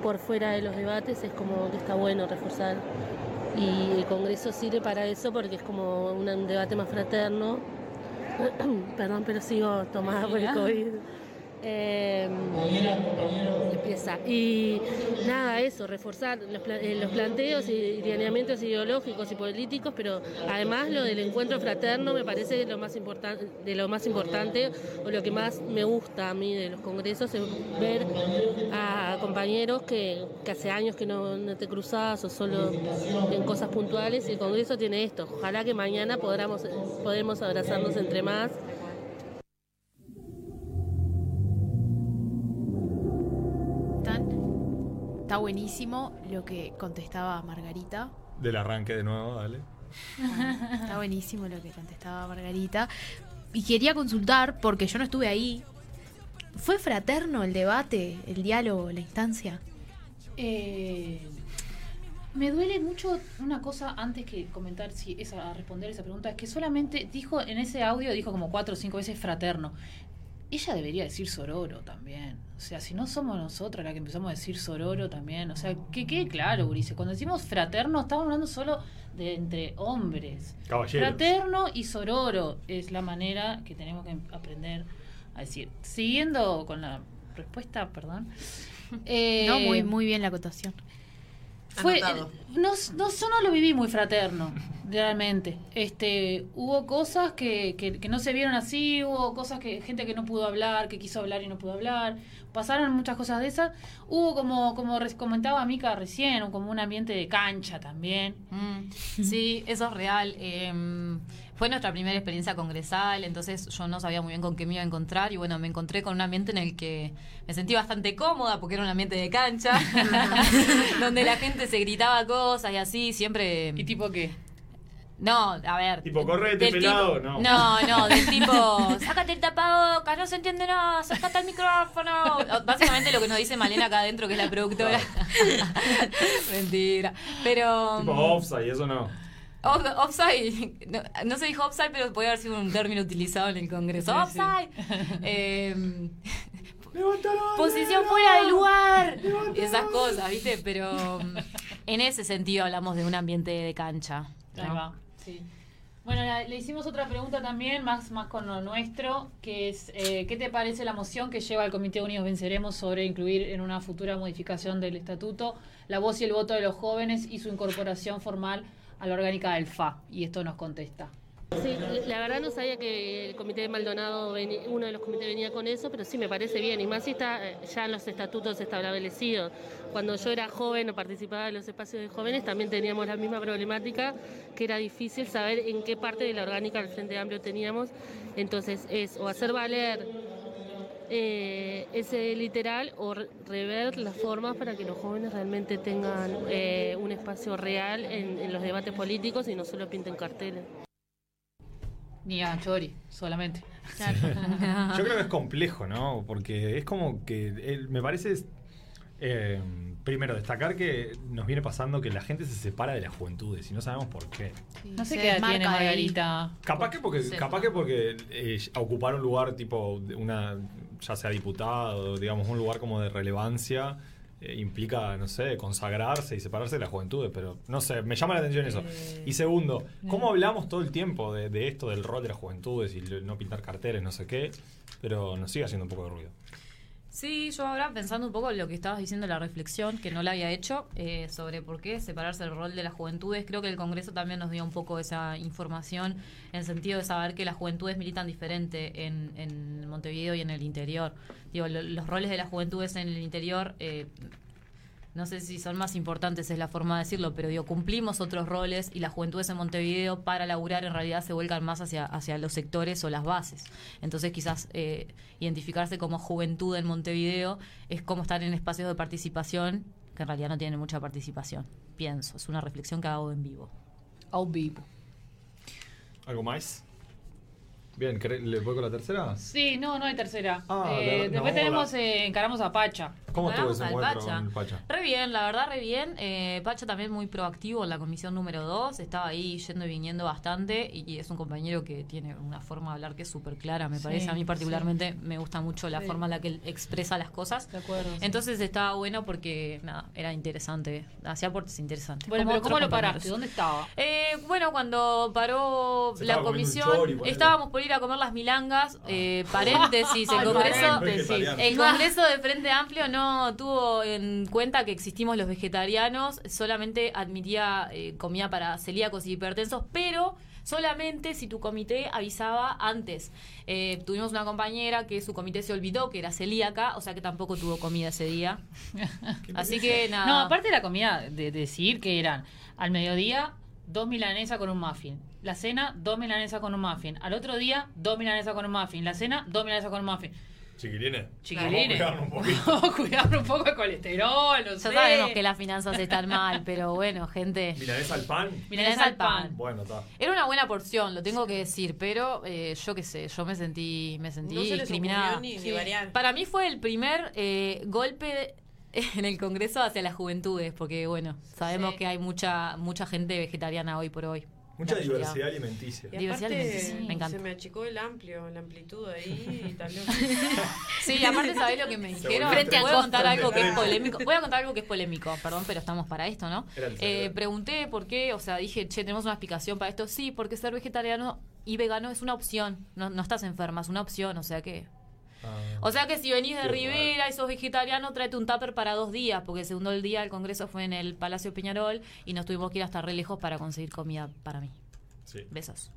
M: por fuera de los debates, es como que está bueno reforzar y el Congreso sirve para eso porque es como un debate más fraterno. Perdón, pero sigo tomada por el COVID. Eh, empieza. Y nada, eso, reforzar los, eh, los planteos y lineamientos ideológicos y políticos, pero además lo del encuentro fraterno me parece de lo más importante o lo que más me gusta a mí de los congresos es ver a compañeros que, hace años que no, no te cruzas o solo en cosas puntuales y el congreso tiene esto. Ojalá que mañana podamos, podemos abrazarnos entre más.
L: Está buenísimo lo que contestaba Margarita.
C: Del arranque de nuevo, dale.
L: Está buenísimo lo que contestaba Margarita. Y quería consultar, porque yo no estuve ahí. ¿Fue fraterno el debate, el diálogo, la instancia?
E: Eh, me duele mucho una cosa antes que comentar si esa, a responder esa pregunta, es que solamente dijo en ese audio, dijo como cuatro o cinco veces fraterno. Ella debería decir sororo también. O sea, si no somos nosotros la que empezamos a decir sororo también. O sea, que quede claro, Ulises. Cuando decimos fraterno, estamos hablando solo de entre hombres.
C: Caballeros.
E: Fraterno y sororo es la manera que tenemos que aprender a decir. Siguiendo con la respuesta, perdón. Eh,
L: no, muy, muy bien la acotación.
E: Fue, no, no, yo no lo viví muy fraterno, realmente. Este, hubo cosas que, que, que no se vieron así, hubo cosas que gente que no pudo hablar, que quiso hablar y no pudo hablar. Pasaron muchas cosas de esas. Hubo como, como comentaba Mica recién, como un ambiente de cancha también.
B: Mm, Sí, eso es real. Eh, fue nuestra primera experiencia congresal, entonces yo no sabía muy bien con qué me iba a encontrar y bueno, me encontré con un ambiente en el que me sentí bastante cómoda porque era un ambiente de cancha, donde la gente se gritaba cosas y así, siempre... ¿Y
E: tipo qué?
B: No, a ver.
C: Tipo, correte, pelado,
B: tipo-
C: no.
B: No, no, del tipo, sácate el tapabocas, no se entiende nada, sácate el micrófono. Básicamente lo que nos dice Malena acá adentro, que es la productora. Mentira. Pero.
C: Tipo offside, eso no.
B: Off- offside, no, no se dijo offside, pero puede haber sido un término utilizado en el Congreso.
E: Sí, sí.
B: offside. Eh, posición fuera del lugar. Esas cosas, ¿viste? Pero mm, en ese sentido hablamos de un ambiente de cancha. ¿no?
E: Ahí va, sí. Bueno, la- le hicimos otra pregunta también, más, más con lo nuestro, que es, eh, ¿qué te parece la moción que lleva el Comité Unidos Venceremos sobre incluir en una futura modificación del estatuto la voz y el voto de los jóvenes y su incorporación formal a la orgánica del FA? Y esto nos contesta.
M: Sí, la verdad no sabía que el comité de Maldonado, uno de los comités venía con eso, pero sí me parece bien, y más si está eh, ya en los estatutos establecidos. Cuando yo era joven o participaba de los espacios de jóvenes, también teníamos la misma problemática, que era difícil saber en qué parte de la orgánica del Frente Amplio teníamos. Entonces es o hacer valer eh, ese literal o re- rever las formas para que los jóvenes realmente tengan eh, un espacio real en, en los debates políticos y no solo pinten carteles.
E: Ni a Chori, solamente.
C: Yo creo que es complejo, ¿no? Porque es como que él- me parece eh, primero destacar que nos viene pasando que la gente se separa de las juventudes y no sabemos por qué.
E: No sé
L: Se
E: qué edad tiene
L: ahí.
E: Margarita.
C: Capaz que porque, capaz que porque eh, ocupar un lugar tipo de una, ya sea diputado, digamos, un lugar como de relevancia, eh, implica, no sé, consagrarse y separarse de las juventudes, pero no sé, me llama la atención eso. Y segundo, ¿cómo hablamos todo el tiempo de, de esto, del rol de las juventudes y no pintar carteles, no sé qué? Pero nos sigue haciendo un poco de ruido.
B: Sí, yo ahora pensando un poco en lo que estabas diciendo, la reflexión que no la había hecho eh, sobre por qué separarse el rol de las juventudes, creo que el Congreso también nos dio un poco esa información en sentido de saber que las juventudes militan diferente en, en Montevideo y en el interior. Digo, lo- los roles de las juventudes en el interior, eh, no sé si son más importantes, es la forma de decirlo, pero digo, cumplimos otros roles y las juventudes en Montevideo para laburar en realidad se vuelcan más hacia, hacia los sectores o las bases. Entonces quizás eh, identificarse como juventud en Montevideo es como estar en espacios de participación que en realidad no tienen mucha participación. Pienso, es una reflexión que hago en vivo.
E: Au vivo.
C: ¿Algo más? Bien, ¿querés- ¿le voy con la tercera?
E: Sí, no, no hay tercera.
C: Ah,
E: Eh,
C: la-
E: después
C: no,
E: tenemos, eh, encaramos a Pacha.
C: ¿Cómo estuvo ese encuentro
B: Pacha.
C: con el Pacha?
B: Re bien, la verdad, re bien. Eh, Pacha también muy proactivo en la comisión número 2. Estaba ahí yendo y viniendo bastante. Y, y es un compañero que tiene una forma de hablar que es súper clara, me
E: Sí,
B: parece. A mí, particularmente, me gusta mucho la
E: Sí.
B: forma en la que él expresa las cosas.
E: De acuerdo. sí.
B: Entonces estaba bueno porque, nada, era interesante. Hacía aportes interesantes.
E: bueno, pero ¿cómo lo paraste? ¿Dónde estaba?
B: Eh, bueno, cuando paró
C: Se
B: la
C: estaba comiendo un
B: comisión,
C: chori,
B: estábamos por ir a comer las milangas. eh, paréntesis, el Congreso, el Congreso de Frente Amplio no tuvo en cuenta que existimos los vegetarianos, solamente admitía eh, comida para celíacos y hipertensos, pero solamente si tu comité avisaba antes. Eh, tuvimos una compañera que su comité se olvidó que era celíaca, o sea que tampoco tuvo comida ese día. Así que nada.
E: No, aparte de la comida, de, de decir que eran al mediodía dos milanesas con un muffin. La cena, dos milanesas con un muffin. Al otro día, dos milanesas con un muffin. La cena, dos milanesas con un muffin.
C: Chiquilines.
E: Chiquilines.
C: Vamos a cuidarnos un poquito.
E: Vamos a cuidar un poco el colesterol, no
B: Ya
E: sé.
B: sabemos que las finanzas están mal, pero bueno, gente.
C: ¿Milanesa al pan?
B: Milanesa al pan.
C: Bueno, está.
B: Era una buena porción, lo tengo que decir, pero eh, yo qué sé, yo me sentí, me sentí
D: No se
B: discriminada.
D: ni.
B: Para mí fue el primer eh, golpe en el Congreso hacia las juventudes, porque bueno, sabemos
D: Sí.
B: que hay mucha mucha gente vegetariana hoy por hoy.
C: Mucha diversidad alimenticia.
D: Y
B: Diversidad
D: aparte,
B: alimenticia, me encanta.
D: se me achicó el amplio, la amplitud ahí y también.
B: Sí, aparte sabés lo que me dijeron. Frente voy a contar algo que es polémico. Voy a contar algo que es polémico, perdón, pero estamos para esto, ¿no? Eh, pregunté por qué, o sea, dije, che, tenemos una explicación para esto. Sí, porque ser vegetariano y vegano es una opción. No, no estás enferma, es una opción, o sea que. O sea que si venís de
C: Qué
B: Rivera y sos vegetariano, tráete un tupper para dos días, porque el segundo día el congreso fue en el Palacio Peñarol y nos tuvimos que ir hasta re lejos para conseguir comida para mí.
C: Sí.
B: Besos.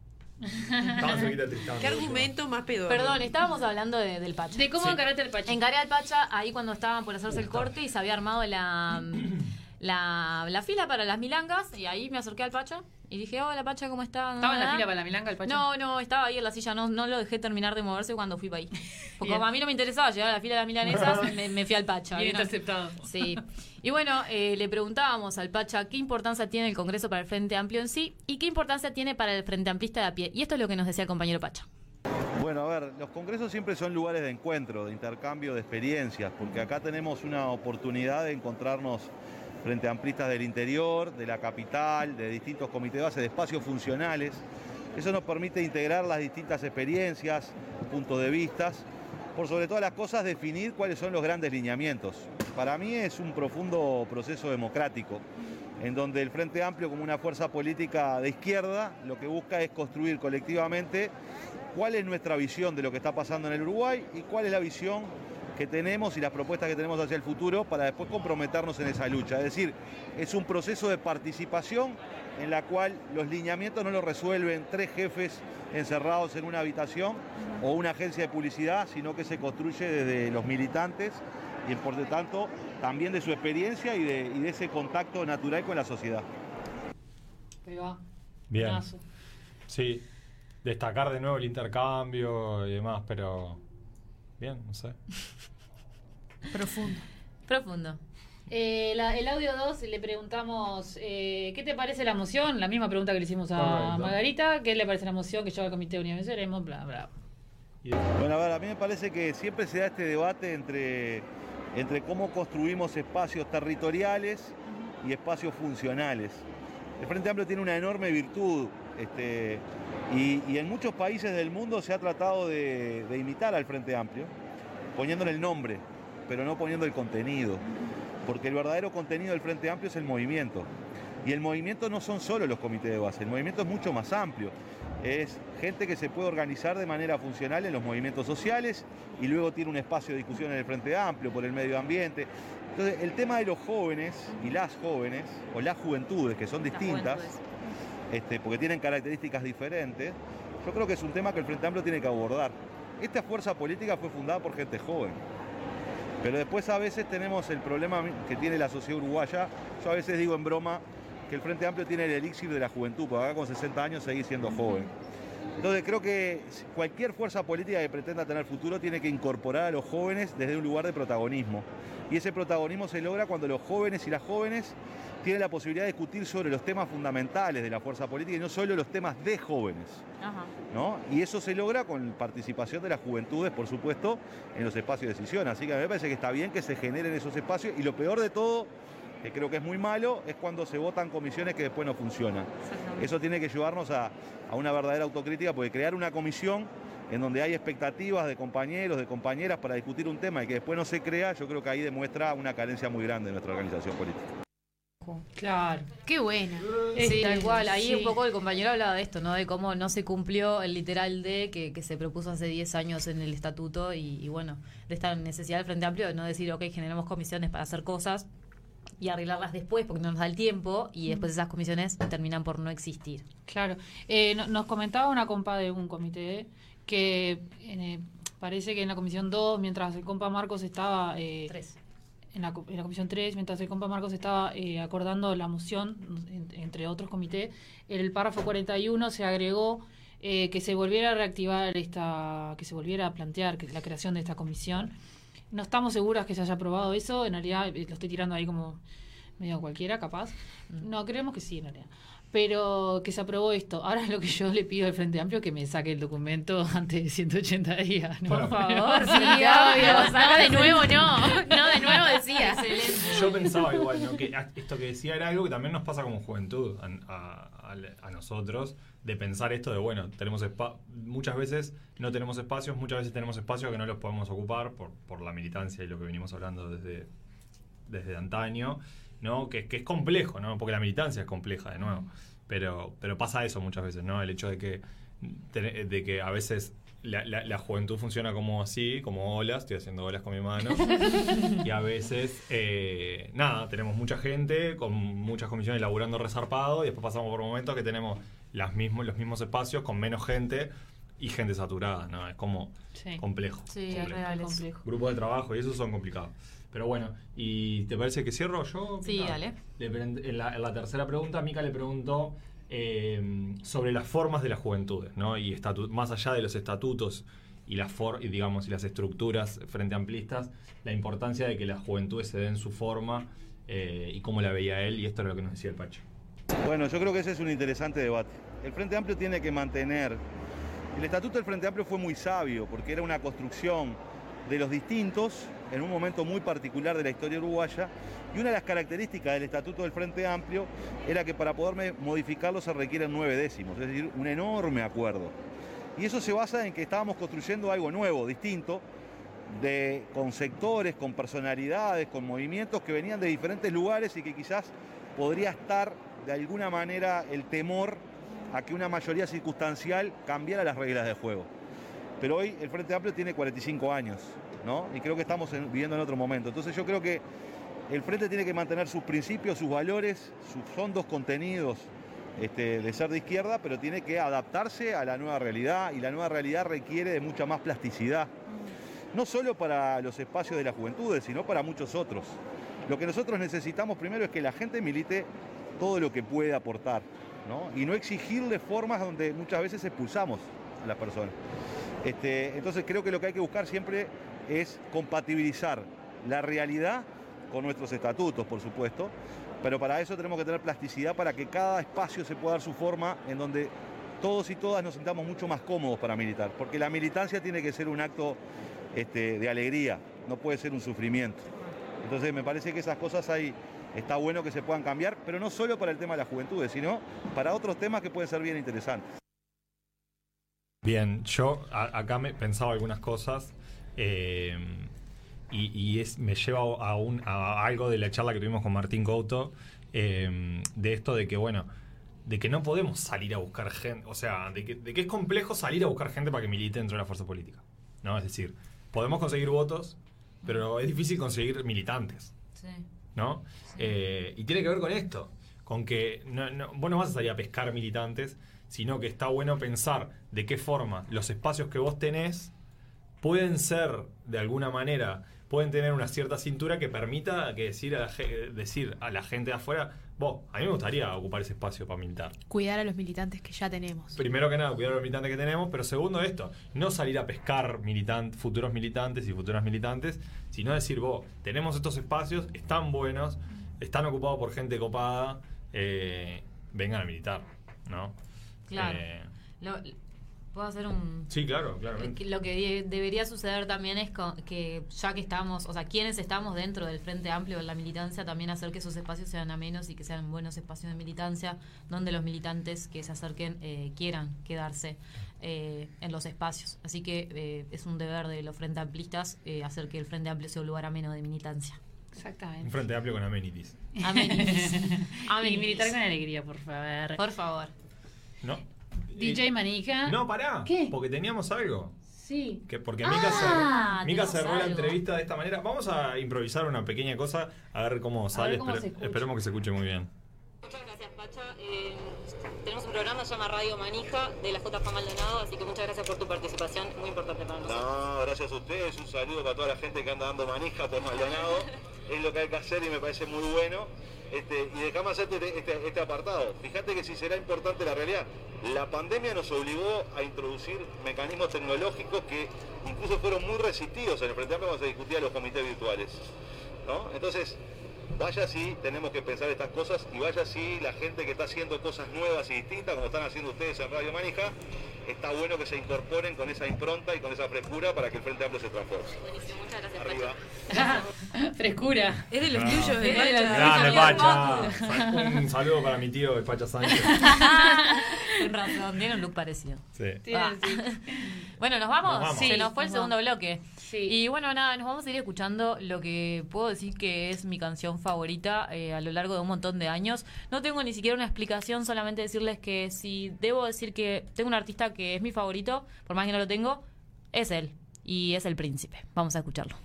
D: ¿Qué argumento más pedorro?
B: Perdón, estábamos hablando de- del Pacha.
E: De cómo
C: Sí.
E: encaraste el Pacha.
B: Encaré al Pacha ahí cuando estaban por hacerse el corte y se había armado la, la, la fila para las milangas y ahí me acerqué al Pacha y dije, hola Pacha, ¿cómo está?
E: ¿Estaba en la fila para la milanga el Pacha?
B: No, no, estaba ahí en la silla, no, no lo dejé terminar de moverse cuando fui para ahí. Porque como a mí no me interesaba llegar a la fila de las milanesas, me, me fui al Pacha.
E: Bien
B: ¿vieron?
E: interceptado.
B: Sí. Y bueno, eh, le preguntábamos al Pacha qué importancia tiene el Congreso para el Frente Amplio en sí y qué importancia tiene para el Frente Amplista de a pie. Y esto es lo que nos decía el compañero Pacha.
N: Bueno, a ver, los congresos siempre son lugares de encuentro, de intercambio de experiencias, porque acá tenemos una oportunidad de encontrarnos frente a amplistas del interior, de la capital, de distintos comités de base, de espacios funcionales. Eso nos permite integrar las distintas experiencias, puntos de vistas, por sobre todas las cosas definir cuáles son los grandes lineamientos. Para mí es un profundo proceso democrático, en donde el Frente Amplio como una fuerza política de izquierda lo que busca es construir colectivamente cuál es nuestra visión de lo que está pasando en el Uruguay y cuál es la visión que tenemos y las propuestas que tenemos hacia el futuro para después comprometernos en esa lucha. Es decir, es un proceso de participación en la cual los lineamientos no los resuelven tres jefes encerrados en una habitación o una agencia de publicidad, sino que se construye desde los militantes y por lo tanto también de su experiencia y de, y de ese contacto natural con la sociedad.
E: Ahí va.
C: Bien.
E: Buenazo.
C: Sí. Destacar de nuevo el intercambio y demás, pero. Bien, no sé.
L: Profundo.
B: Profundo.
E: Eh, la- el audio 2 le preguntamos, eh, ¿qué te parece la moción? La misma pregunta que le hicimos a
N: Correcto.
E: Margarita, ¿qué le parece la moción que lleva el Comité de Unión Venceremos? Bla, bla.
N: Bueno, a ver, a mí me parece que siempre se da este debate entre, entre cómo construimos espacios territoriales y espacios funcionales. El Frente Amplio tiene una enorme virtud este, y, y en muchos países del mundo se ha tratado de, de imitar al Frente Amplio, poniéndole el nombre, pero no poniendo el contenido. Porque el verdadero contenido del Frente Amplio es el movimiento. Y el movimiento no son solo los comités de base, el movimiento es mucho más amplio. Es gente que se puede organizar de manera funcional en los movimientos sociales y luego tiene un espacio de discusión en el Frente Amplio por el medio ambiente. Entonces, el tema de los jóvenes y las jóvenes, o las juventudes, que son distintas, este, porque tienen características diferentes, yo creo que es un tema que el Frente Amplio tiene que abordar. Esta fuerza política fue fundada por gente joven. Pero después a veces tenemos el problema que tiene la sociedad uruguaya. Yo a veces digo en broma que el Frente Amplio tiene el elixir de la juventud, porque acá con 60 años seguís siendo joven. Entonces creo que cualquier fuerza política que pretenda tener futuro tiene que incorporar a los jóvenes desde un lugar de protagonismo. Y ese protagonismo se logra cuando los jóvenes y las jóvenes tienen la posibilidad de discutir sobre los temas fundamentales de la fuerza política y no solo los temas de jóvenes.
B: Ajá.
N: ¿no? Y eso se logra con participación de las juventudes, por supuesto, en los espacios de decisión. Así que a mí me parece que está bien que se generen esos espacios y lo peor de todo, que creo que es muy malo, es cuando se votan comisiones que después no funcionan. Eso tiene que llevarnos a, a una verdadera autocrítica, porque crear una comisión en donde hay expectativas de compañeros, de compañeras para discutir un tema y que después no se crea, yo creo que ahí demuestra una carencia muy grande de nuestra organización política.
E: Claro.
L: Qué buena.
B: Sí, tal cual. Ahí
L: sí.
B: un poco el compañero hablaba de esto, ¿no? De cómo no se cumplió el literal D que, que se propuso hace 10 años en el estatuto y, y bueno, de esta necesidad del Frente Amplio de no decir, ok, generemos comisiones para hacer cosas y arreglarlas después porque no nos da el tiempo y después esas comisiones terminan por no existir.
E: Claro. Eh, no- nos comentaba una compa de un comité que eh, parece que en la comisión 2, mientras el compa Marcos estaba... eh, En la, co- en la comisión 3, mientras el compa Marcos estaba eh, acordando la moción, en- entre otros comités, el párrafo 41 se agregó eh, que se volviera a reactivar esta, que se volviera a plantear que la creación de esta comisión. No estamos seguras que se haya aprobado eso, en realidad eh, lo estoy tirando ahí como medio cualquiera, capaz. No, creemos que sí, en realidad. Pero que se aprobó esto. Ahora lo que yo le pido al Frente Amplio es que me saque el documento antes de 180 días. ¿no?
L: Por favor, sí, obvio. Saca de nuevo, no. No, de nuevo decía.
C: Yo pensaba igual, ¿no? Que esto que decía era algo que también nos pasa como juventud a, a- nosotros, de pensar esto de, bueno, tenemos espa- muchas veces no tenemos espacios, muchas veces tenemos espacios que no los podemos ocupar por, por la militancia y lo que venimos hablando desde, desde antaño, ¿no? Que, que es complejo, ¿no? Porque la militancia es compleja, de nuevo. Pero, pero pasa eso muchas veces, ¿no? El hecho de que, de que a veces la, la- la juventud funciona como así, como olas, estoy haciendo olas con mi mano. y a veces, eh, nada, tenemos mucha gente con muchas comisiones laburando resarpado y después pasamos por momentos que tenemos las mismos, los mismos espacios con menos gente y gente saturada, ¿no? Es como
E: Sí.
C: complejo.
B: Sí, es real. es-
E: complejo.
C: Grupos de trabajo y esos son complicados. Pero bueno, ¿y te parece que cierro yo?
B: Sí,
C: Mica?
B: dale.
C: Le en, la, en la tercera pregunta, Mica le preguntó eh, sobre las formas de las juventudes, ¿no? Y estatu- más allá de los estatutos y las for y digamos y las estructuras frente amplistas, la importancia de que las juventudes se den su forma eh, y cómo la veía él, y esto es lo que nos decía el Pacho.
N: Bueno, yo creo que ese es un interesante debate. El Frente Amplio tiene que mantener... El Estatuto del Frente Amplio fue muy sabio porque era una construcción de los distintos en un momento muy particular de la historia uruguaya y una de las características del Estatuto del Frente Amplio era que para poder modificarlo se requieren nueve décimos, es decir, un enorme acuerdo. Y eso se basa en que estábamos construyendo algo nuevo, distinto, de, con sectores, con personalidades, con movimientos que venían de diferentes lugares y que quizás podría estar de alguna manera el temor a que una mayoría circunstancial cambiara las reglas del juego. Pero hoy el Frente Amplio tiene 45 años, ¿no? Y creo que estamos en- viviendo en otro momento. Entonces yo creo que el Frente tiene que mantener sus principios, sus valores, sus hondos contenidos este, de ser de izquierda, pero tiene que adaptarse a la nueva realidad y la nueva realidad requiere de mucha más plasticidad no solo para los espacios de las juventudes, sino para muchos otros. Lo que nosotros necesitamos primero es que la gente milite todo lo que puede aportar, ¿no? Y no exigirle formas donde muchas veces expulsamos a las personas. Este, entonces creo que lo que hay que buscar siempre es compatibilizar la realidad con nuestros estatutos, por supuesto, pero para eso tenemos que tener plasticidad para que cada espacio se pueda dar su forma en donde todos y todas nos sintamos mucho más cómodos para militar, porque la militancia tiene que ser un acto este, de alegría, no puede ser un sufrimiento. Entonces me parece que esas cosas ahí está bueno que se puedan cambiar, pero no solo para el tema de las juventudes, sino para otros temas que pueden ser bien interesantes.
C: Bien, yo a- acá me pensaba algunas cosas eh, y, y es, me lleva a, un, a algo de la charla que tuvimos con Martín Couto, eh, de esto de que, bueno, de que no podemos salir a buscar gente, o sea, de que, de que es complejo salir a buscar gente para que milite dentro de la fuerza política. ¿no? Es decir, podemos conseguir votos, pero es difícil conseguir militantes.
B: Sí.
C: ¿no? Eh, y tiene que ver con esto, con que no, no- vos no vas a salir a pescar militantes, sino que está bueno pensar de qué forma los espacios que vos tenés pueden ser, de alguna manera, pueden tener una cierta cintura que permita que decir a la, decir a la gente de afuera, vos, a mí me gustaría ocupar ese espacio para militar.
L: Cuidar a los militantes que ya tenemos.
C: Primero que nada, cuidar a los militantes que tenemos, pero segundo esto, no salir a pescar militan- futuros militantes y futuras militantes, sino decir, vos, tenemos estos espacios, están buenos, están ocupados por gente copada, eh, vengan a militar, ¿no?
B: Claro.
C: Eh,
B: Lo- ¿Puedo hacer un...?
C: sí, claro, claro.
B: Lo que de- debería suceder también es con- que ya que estamos, o sea, quienes estamos dentro del Frente Amplio de la militancia, también hacer que esos espacios sean amenos y que sean buenos espacios de militancia, donde los militantes que se acerquen eh, quieran quedarse eh, en los espacios. Así que eh, es un deber de los Frente Amplistas eh, hacer que el Frente Amplio sea un lugar ameno de militancia.
E: Exactamente.
C: Un frente amplio con amenities.
B: Amenities.
E: Y
B: Amenities.
E: militar con alegría, por favor.
B: Por favor.
C: ¿No?
E: DJ Manija.
C: No, pará.
E: ¿Qué?
C: Porque teníamos algo.
E: Sí.
C: Que porque
E: Ah,
C: Mica, cerró,
E: tenemos
C: cerró la entrevista de esta manera. Vamos a improvisar una pequeña cosa a ver cómo sale.
B: cómo
C: Espere- esperemos que se escuche muy bien.
B: Muchas gracias, Pacha. Eh, tenemos un programa que se llama Radio Manija de la JFA Maldonado, así que muchas gracias por tu participación, muy importante para nosotros.
N: No, gracias a ustedes, un saludo para toda la gente que anda dando manija por Maldonado. es lo que hay que hacer y me parece muy bueno. Este, y dejame hacerte este, este- este apartado. Fíjate que si será importante la realidad. La pandemia nos obligó a introducir mecanismos tecnológicos que incluso fueron muy resistidos en el Frente Amplio cuando se discutía los comités virtuales. ¿no? Entonces, vaya si tenemos que pensar estas cosas y vaya si la gente que está haciendo cosas nuevas y distintas, como están haciendo ustedes en Radio Manija, está bueno que se incorporen con esa impronta y con esa frescura para que el Frente Amplio se transforme.
B: Buenísimo, muchas gracias,
N: Arriba.
E: Frescura.
D: Es de los
C: Ah.
D: tuyos,
B: Es de
C: Grande. Pacha. Un saludo para mi tío, el Pacha Sánchez.
B: Tienes razón, tiene un look parecido.
C: Sí.
B: Ah. Bueno, ¿nos vamos?
C: Nos vamos.
B: Se
C: Sí,
B: nos fue el segundo
E: vamos.
B: bloque. Y bueno, nada, nos vamos a ir escuchando lo que puedo decir que es mi canción favorita eh, a lo largo de un montón de años. No tengo ni siquiera una explicación, solamente decirles que si debo decir que tengo un artista que es mi favorito, por más que no lo tengo, Es él. Y es el príncipe. Vamos a escucharlo.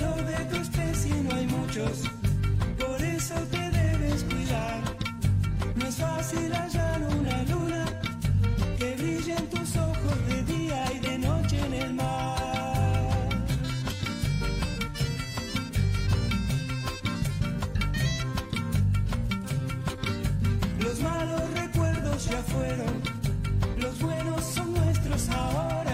O: Lo de tu especie no hay muchos, por eso te debes cuidar. No es fácil hallar una ya fueron, los buenos son nuestros ahora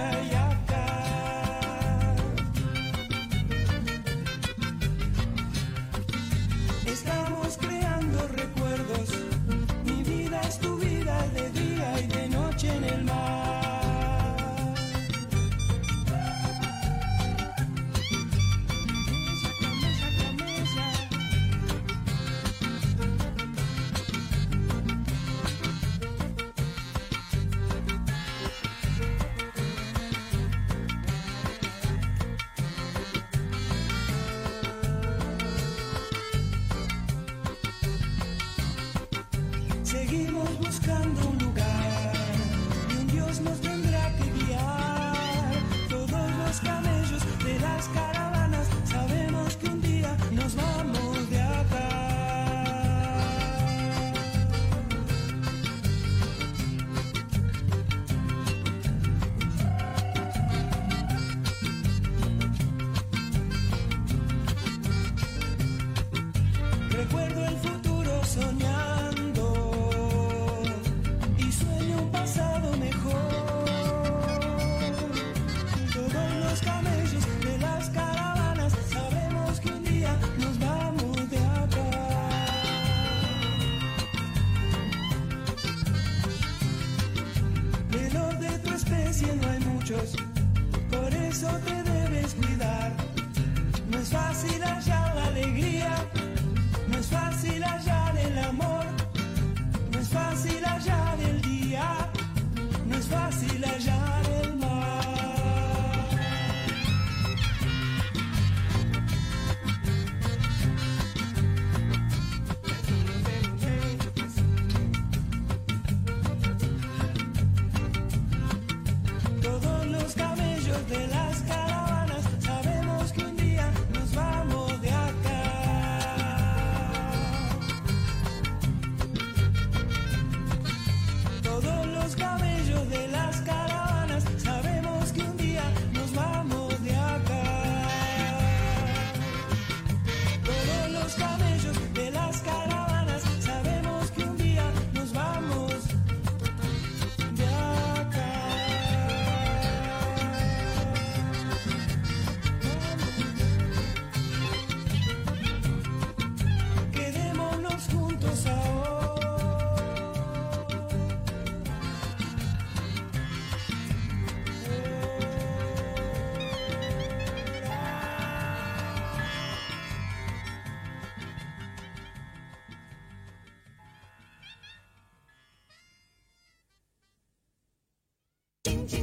G: Say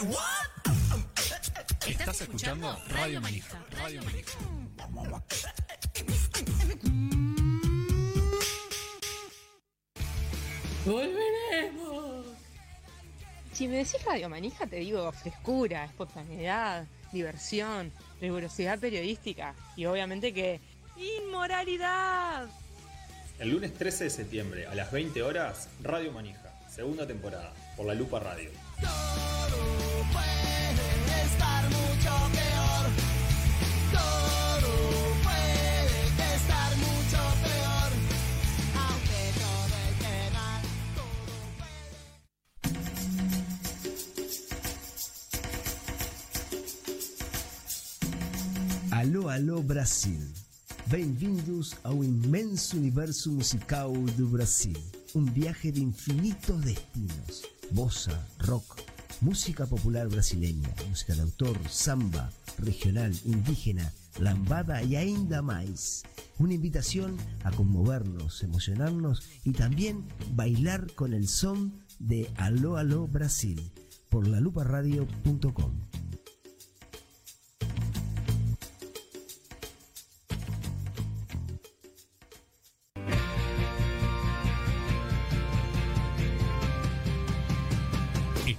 G: what?
F: Estás escuchando Radio Manija. Radio Manija.
P: ¡Volveremos! Si me decís Radio Manija, te digo frescura, espontaneidad, diversión, rigurosidad periodística y obviamente que inmoralidad.
C: El lunes 13 de septiembre a las 20 horas, Radio Manija, segunda temporada, por la Lupa Radio.
G: Puede estar mucho peor. Todo puede estar mucho peor. Aunque todo esté mal.
H: Alô, alô Brasil. Bem-vindos ao imenso universo musical do Brasil. Um viaje de infinitos destinos. Bossa, rock, música popular brasileña, música de autor, samba, regional, indígena, lambada y ainda mais. Una invitación a conmovernos, emocionarnos y también bailar con el son de Aló Aló Brasil por laluparadio.com.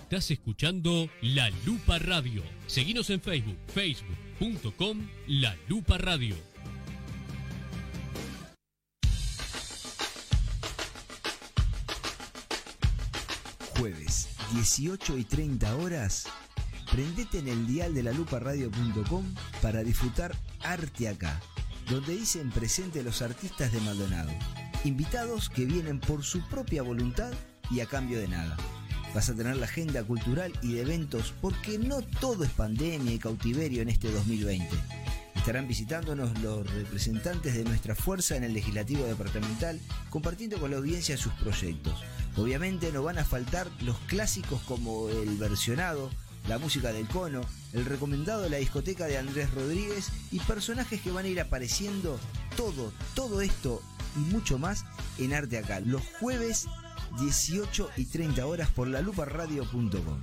Q: Estás escuchando La Lupa Radio. Seguinos en Facebook, facebook.com La Lupa Radio.
R: Jueves, 18 y 30 horas. Prendete en el dial de la radio.com para disfrutar Arte Acá, donde dicen presente los artistas de Maldonado. Invitados que vienen por su propia voluntad y a cambio de nada. Vas a tener la agenda cultural y de eventos porque no todo es pandemia y cautiverio en este 2020. Estarán visitándonos los representantes de nuestra fuerza en el legislativo departamental, compartiendo con la audiencia sus proyectos. Obviamente no van a faltar los clásicos como el versionado, la música del cono, el recomendado de la discoteca de Andrés Rodríguez y personajes que van a ir apareciendo todo, todo esto y mucho más en Arte Acá, los jueves 18 y 30 horas por la radio.com.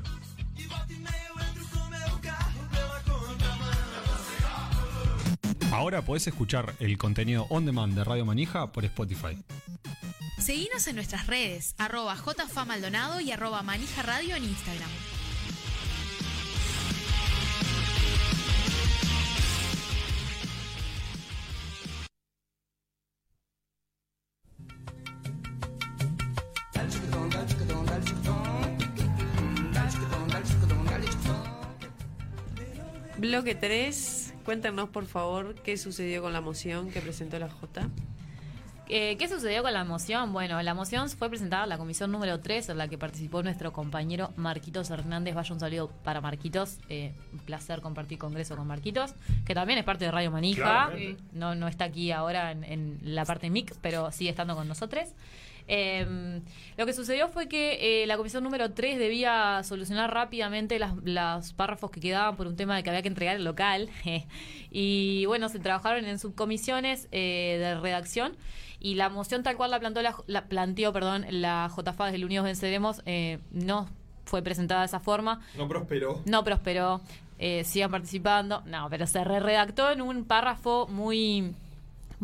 S: Ahora podés escuchar el contenido on demand de Radio Manija por Spotify.
A: Seguinos en nuestras redes, arroba jfamaldonado y arroba manija radio en Instagram.
D: Bloque 3, cuéntanos por favor qué sucedió con la moción que presentó la J.
B: Eh, ¿Qué sucedió con la moción? Bueno, la moción fue presentada a la comisión número 3, en la que participó nuestro compañero Marquitos Hernández. Vaya un saludo para Marquitos. Eh, un placer compartir congreso con Marquitos, que también es parte de Radio Manija.
C: Claramente.
B: No, no está aquí ahora en, en la parte MIC, pero sigue estando con nosotros. Eh, lo que sucedió fue que eh, la comisión número 3 debía solucionar rápidamente las, los párrafos que quedaban por un tema de que había que entregar el local. y bueno, se trabajaron en subcomisiones eh, de redacción y la moción tal cual la planteó, la, la planteó perdón, la JFA del Unidos Venceremos eh, no fue presentada de esa forma.
C: No prosperó.
B: No prosperó. Sigan participando. No, pero se re redactó en un párrafo muy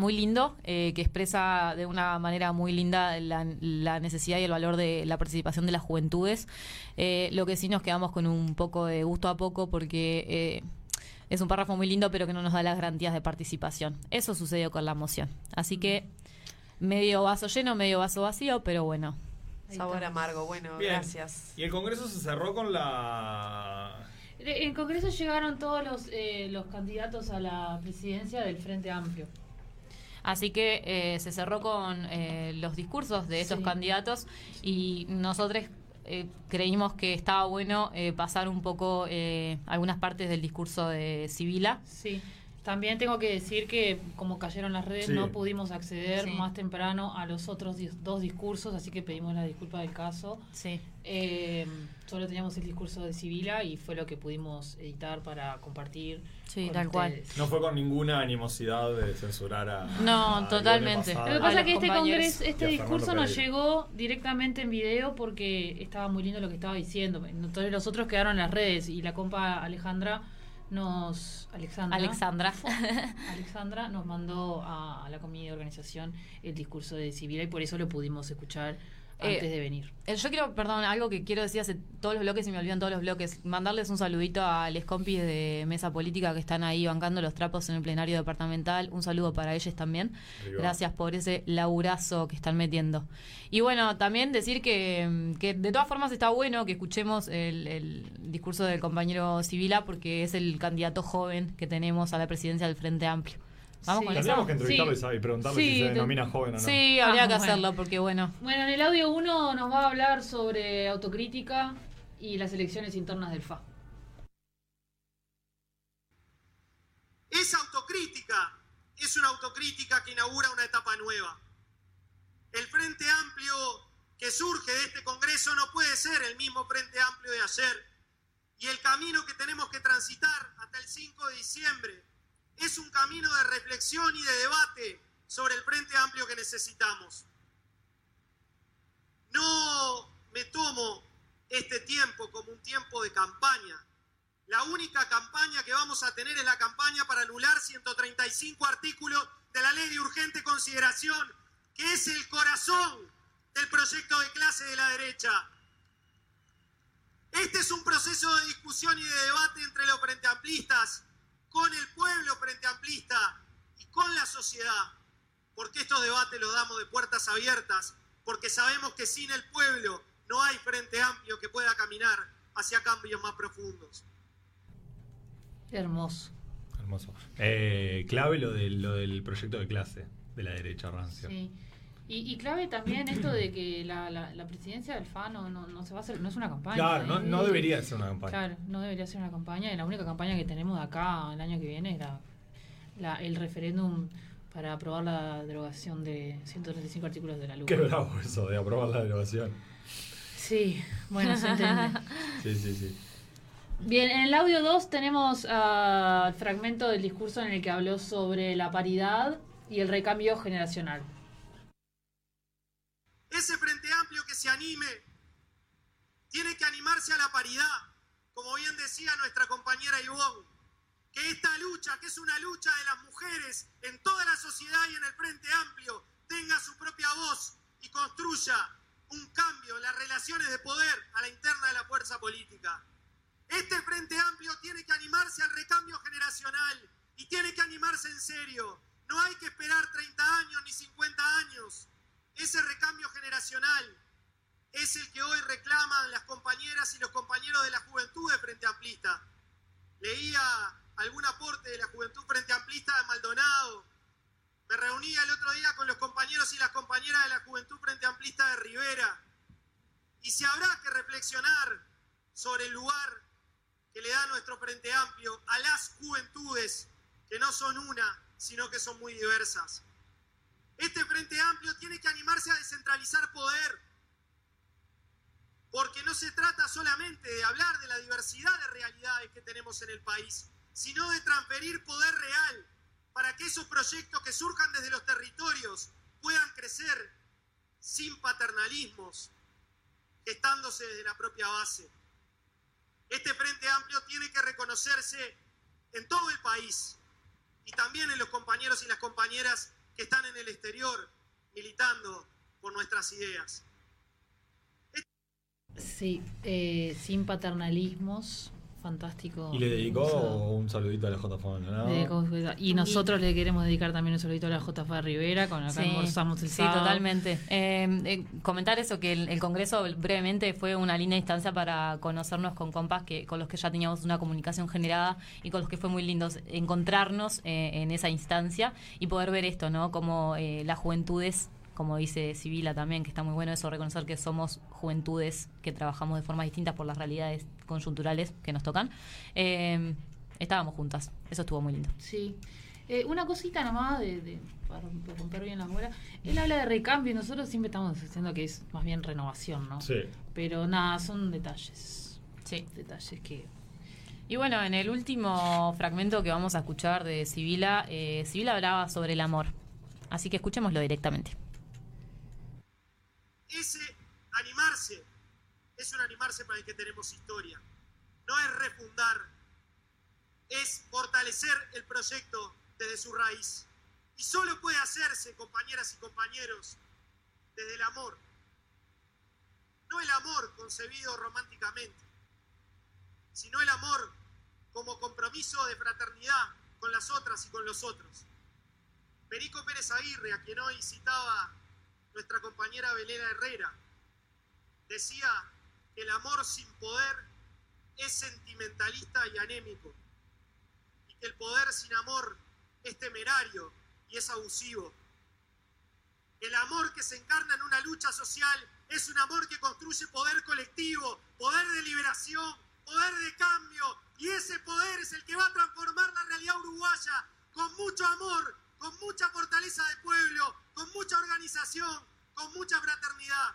B: muy lindo eh, que expresa de una manera muy linda la, la necesidad y el valor de la participación de las juventudes. Eh, lo que sí nos quedamos con un poco de gusto a poco porque eh, es un párrafo muy lindo pero que no nos da las garantías de participación. Eso sucedió con la moción. Así que medio vaso lleno, medio vaso vacío, pero bueno.
D: Sabor amargo, bueno,
C: Bien.
D: gracias.
C: Y el Congreso se cerró con la.
E: En Congreso llegaron todos los, eh, los candidatos a la presidencia del Frente Amplio.
B: Así que eh, se cerró con eh, los discursos de estos
E: Sí.
B: candidatos y nosotros eh, creímos que estaba bueno eh, pasar un poco eh, algunas partes del discurso de Sibila.
E: Sí. También tengo que decir que como cayeron las redes
B: Sí.
E: no pudimos acceder
B: Sí.
E: más temprano a los otros dis- dos discursos, así que pedimos la disculpa del caso.
B: Sí.
E: Eh, solo teníamos el discurso de Sibila y fue lo que pudimos editar para compartir.
B: Sí, tal cual.
C: No fue con ninguna animosidad de censurar a.
B: No,
C: a
B: totalmente.
E: Lo que pasa es que este, congreso, este discurso nos llegó directamente en video porque estaba muy lindo lo que estaba diciendo. Entonces los otros quedaron en las redes y la compa Alejandra nos... Alexandra.
B: Alexandra.
E: Alexandra nos mandó a, a la comida de organización el discurso de Sibila y por eso lo pudimos escuchar antes
B: Eh,
E: de venir.
B: Eh, Yo quiero, perdón, algo que quiero decir hace todos los bloques y me olvidan todos los bloques. Mandarles un saludito a los compis de Mesa Política que están ahí bancando los trapos en el plenario departamental. Un saludo para ellos también.
T: Arriba.
B: Gracias por ese laburazo que están metiendo. Y bueno, también decir que, que de todas formas está bueno que escuchemos el, el discurso del compañero Sibila porque es el candidato joven que tenemos a la presidencia del Frente Amplio. Vamos
E: Sí.
B: con eso.
C: Tendríamos que entrevistarlo y y preguntarle
E: Sí,
C: si se denomina joven o no.
B: Sí, habría
E: Ah,
B: que
E: bueno.
B: hacerlo porque bueno.
E: Bueno, en el audio 1 nos va a hablar sobre autocrítica y las elecciones internas del FA.
T: Esa autocrítica es una autocrítica que inaugura una etapa nueva. El Frente Amplio que surge de este Congreso no puede ser el mismo Frente Amplio de ayer. Y el camino que tenemos que transitar hasta el 5 de diciembre es un camino de reflexión y de debate sobre el Frente Amplio que necesitamos. No me tomo este tiempo como un tiempo de campaña. La única campaña que vamos a tener es la campaña para anular 135 artículos de la ley de urgente consideración, que es el corazón del proyecto de clase de la derecha. Este es un proceso de discusión y de debate entre los frente amplistas, con el pueblo frente amplista y con la sociedad. Porque estos debates los damos de puertas abiertas, porque sabemos que sin el pueblo no hay frente amplio que pueda caminar hacia cambios más profundos.
E: Hermoso.
C: Hermoso. Eh, clave lo del, lo del proyecto de clase de la derecha rancia.
E: Sí. Y, y clave también esto de que la, la, la presidencia del FA no, no, no se va a hacer, no es una campaña.
C: Claro, no,
E: ¿eh?
C: no debería ser una campaña.
E: Claro, no debería ser una campaña. Y la única campaña que tenemos de acá el año que viene es la, la- el referéndum para aprobar la derogación de 135 artículos de la luz.
C: Qué bravo eso de aprobar la derogación.
E: Sí, bueno, se entiende.
C: Sí, sí, sí.
E: Bien, en el audio 2 tenemos el fragmento del discurso en el que habló sobre la paridad y el recambio generacional.
T: Ese Frente Amplio que se anime tiene que animarse a la paridad, como bien decía nuestra compañera Ivonne, que esta lucha, que es una lucha de las mujeres en toda la sociedad y en el Frente Amplio, tenga su propia voz y construya un cambio en las relaciones de poder a la interna de la fuerza política. Este Frente Amplio tiene que animarse al recambio generacional y tiene que animarse en serio. No hay que esperar 30 años ni 50 años. Ese recambio generacional es el que hoy reclaman las compañeras y los compañeros de la juventud de Frente Amplista. Leía algún aporte de la juventud Frente Amplista de Maldonado. Me reunía el otro día con los compañeros y las compañeras de la juventud Frente Amplista de Rivera. Y se habrá que reflexionar sobre el lugar que le da nuestro Frente Amplio a las juventudes, que no son una, sino que son muy diversas. Este Frente Amplio tiene que animarse a descentralizar poder, porque no se trata solamente de hablar de la diversidad de realidades que tenemos en el país, sino de transferir poder real para que esos proyectos que surjan desde los territorios puedan crecer sin paternalismos, gestándose desde la propia base. Este Frente Amplio tiene que reconocerse en todo el país y también en los compañeros y las compañeras que están en el exterior militando por nuestras ideas.
E: Sí, eh, sin paternalismos, fantástico.
C: Y le dedicó un saludito a la JFA Maldonado.
E: Y nosotros le queremos dedicar también un saludito a la JFA Rivera, con la que almorzamos el
B: sí,
E: sábado.
B: totalmente. Eh, eh, comentar eso, que el, el Congreso brevemente fue una linda instancia para conocernos con compas que con los que ya teníamos una comunicación generada y con los que fue muy lindo encontrarnos eh, en esa instancia y poder ver esto, ¿no? Como eh, las juventudes, como dice Sibila también, que está muy bueno eso, reconocer que somos juventudes que trabajamos de formas distintas por las realidades conjunturales que nos tocan. Eh, estábamos juntas, eso estuvo muy lindo.
E: Sí. Eh, una cosita nomás de, de- para, para romper bien la bola. Él habla de recambio y nosotros siempre estamos diciendo que es más bien renovación, ¿no?
C: Sí.
E: Pero nada, son detalles.
B: Sí.
E: Detalles que...
B: Y bueno, en el último fragmento que vamos a escuchar de Sibila, eh, Sibila hablaba sobre el amor. Así que escuchémoslo directamente.
T: Ese animarse es un animarse para el que tenemos historia. No es refundar, es fortalecer el proyecto desde su raíz. Y solo puede hacerse, compañeras y compañeros, desde el amor. No el amor concebido románticamente, sino el amor como compromiso de fraternidad con las otras y con los otros. Perico Pérez Aguirre, a quien hoy citaba nuestra compañera Belera Herrera, decía que el amor sin poder es sentimentalista y anémico, y que el poder sin amor es temerario y es abusivo. El amor que se encarna en una lucha social es un amor que construye poder colectivo, poder de liberación, poder de cambio, y ese poder es el que va a transformar la realidad uruguaya con mucho amor, con mucha fortaleza de pueblo, con mucha organización, con mucha fraternidad.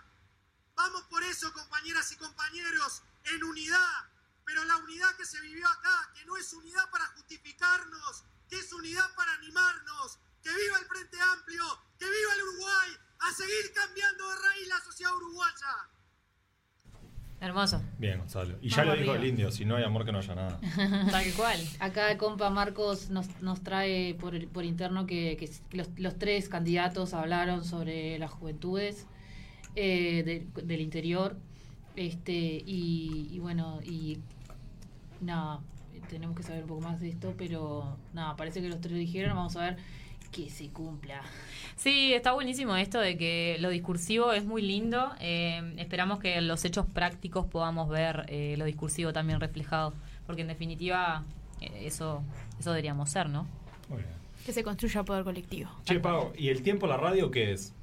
T: Vamos por eso, compañeras y compañeros, en unidad, pero la unidad que se vivió acá, que no es unidad para justificarnos, que es unidad para animarnos, que viva el Frente Amplio, que viva el Uruguay, a seguir cambiando de raíz la sociedad uruguaya.
B: Hermoso.
C: Bien, Gonzalo. Y ya lo dijo
E: arriba.
C: el indio, si no hay amor que no haya nada.
B: Tal cual.
E: Acá el compa Marcos nos, nos trae por, el- por interno que, que los, los tres candidatos hablaron sobre las juventudes eh, de- del interior Este, y, y bueno, y nada, tenemos que saber un poco más de esto, pero nada, parece que los tres dijeron, vamos a ver que se cumpla.
B: Sí, está buenísimo esto de que lo discursivo es muy lindo. Eh, esperamos que en los hechos prácticos podamos ver eh, lo discursivo también reflejado, porque en definitiva eh, eso eso deberíamos ser, ¿no?
C: Muy bien.
L: Que se construya poder colectivo.
C: Che, Pau, ¿y el tiempo la radio qué es?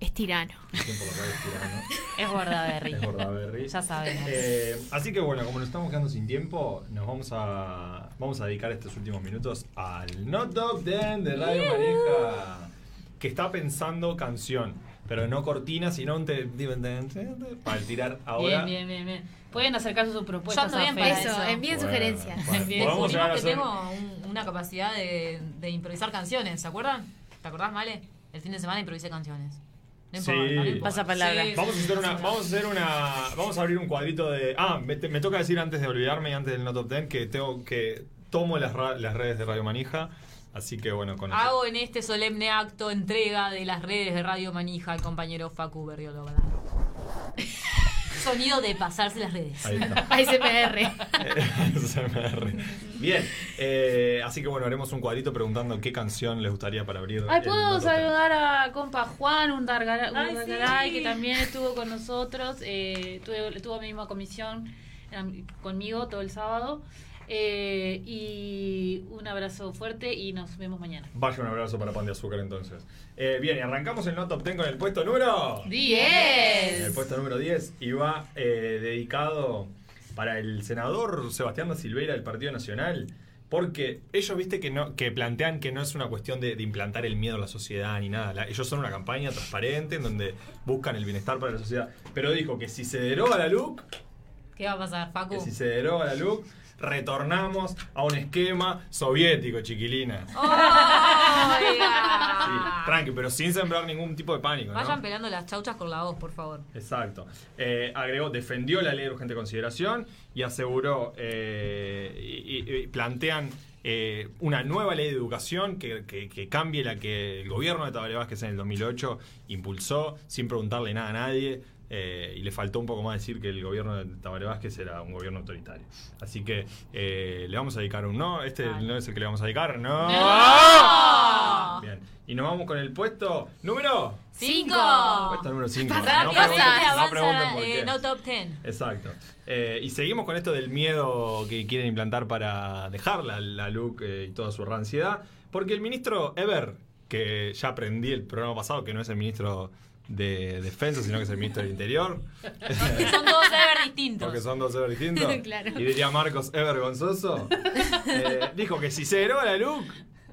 L: Es tirano.
C: El tiempo la radio es tirano.
B: Es Bordaberry.
C: Es Bordaberry.
B: Ya sabemos.
C: Eh, así que bueno, como nos estamos quedando sin tiempo, nos vamos a vamos a dedicar estos últimos minutos al Not Dog Den de Radio Maneja, que está pensando canción, pero no cortina, sino un te- para tirar ahora.
E: Bien, bien, bien, bien. Pueden acercar sus propuestas
B: Yo ando
E: a
B: bien para eso.
L: envíen
C: Bueno,
L: sugerencias.
C: bueno,
B: Bien,
C: podemos llegar a
B: descubrimos que
C: hacer-
B: tengo un- una capacidad de, de improvisar canciones, ¿se acuerdan? ¿Te acordás, Male? El fin de semana improvisé canciones. No
C: Sí.
B: importa, no importa.
D: Pasa palabra.
B: Sí,
C: Vamos a hacer una, vamos a hacer una, vamos a abrir un cuadrito de. Ah, me, te- me toca decir antes de olvidarme y antes del No Top Ten que tengo que tomo las, ra- las redes de Radio Manija, así que bueno con eso.
B: Hago en este solemne acto entrega de las redes de Radio Manija al compañero Facu Berriolo. Sonido de pasarse las redes.
C: Ahí está.
L: ASMR.
C: SMR. Bien, eh, así que bueno, haremos un cuadrito preguntando qué canción les gustaría para abrir.
E: Ay, puedo saludar a compa Juan, un Dargara- un
B: Ay,
E: Dargaray,
B: sí.
E: que también estuvo con nosotros, eh, tuvo mi misma comisión eh, conmigo todo el sábado. Eh, y un abrazo fuerte y nos vemos mañana.
C: Vaya un abrazo para Pan de Azúcar entonces. Eh, bien, y arrancamos el No Top Ten con el puesto número
E: ¡Diez!
C: El puesto número 10 y va eh, dedicado para el senador Sebastián da Silveira del Partido Nacional. Porque ellos, viste, que no que plantean que no es una cuestión de, de implantar el miedo a la sociedad ni nada. La- ellos son una campaña transparente en donde buscan el bienestar para la sociedad. Pero dijo que si se deroga la LUC,
B: ¿Qué va a pasar, Facu?
C: que si se deroga la LUC, retornamos a un esquema soviético, chiquilina. Sí,
B: Oiga.
C: tranqui, pero sin sembrar ningún tipo de pánico. ¿no?
B: Vayan pelando las chauchas con la voz, por favor.
C: Exacto. Eh, agregó, defendió la ley de urgente consideración y aseguró, eh, y, y- y plantean eh, una nueva ley de educación que, que- que cambie la que el gobierno de Tabaré Vázquez en el 2008 impulsó sin preguntarle nada a nadie. Eh, y le faltó un poco más decir que el gobierno de Tabaré Vázquez era un gobierno autoritario. Así que eh, le vamos a dedicar un no. Este no es el que le vamos a dedicar. ¡No!
B: ¡No!
C: Bien. Y nos vamos con el puesto número
B: ¡Cinco!
C: Puesto número 5.
B: Rápido, así que avanza, eh, no top ten.
C: Exacto. Y seguimos con esto del miedo que quieren implantar para dejar la, la LUC y toda su ranciedad. Porque el ministro Ever, que ya aprendí el programa pasado, que no es el ministro de Defensa, sino que es el ministro del Interior.
B: Son todos Ever distintos.
C: Porque son dos Ever distintos.
B: Claro.
C: Y diría Marcos Ever Gonzoso. eh, dijo que si se deroga la LUC,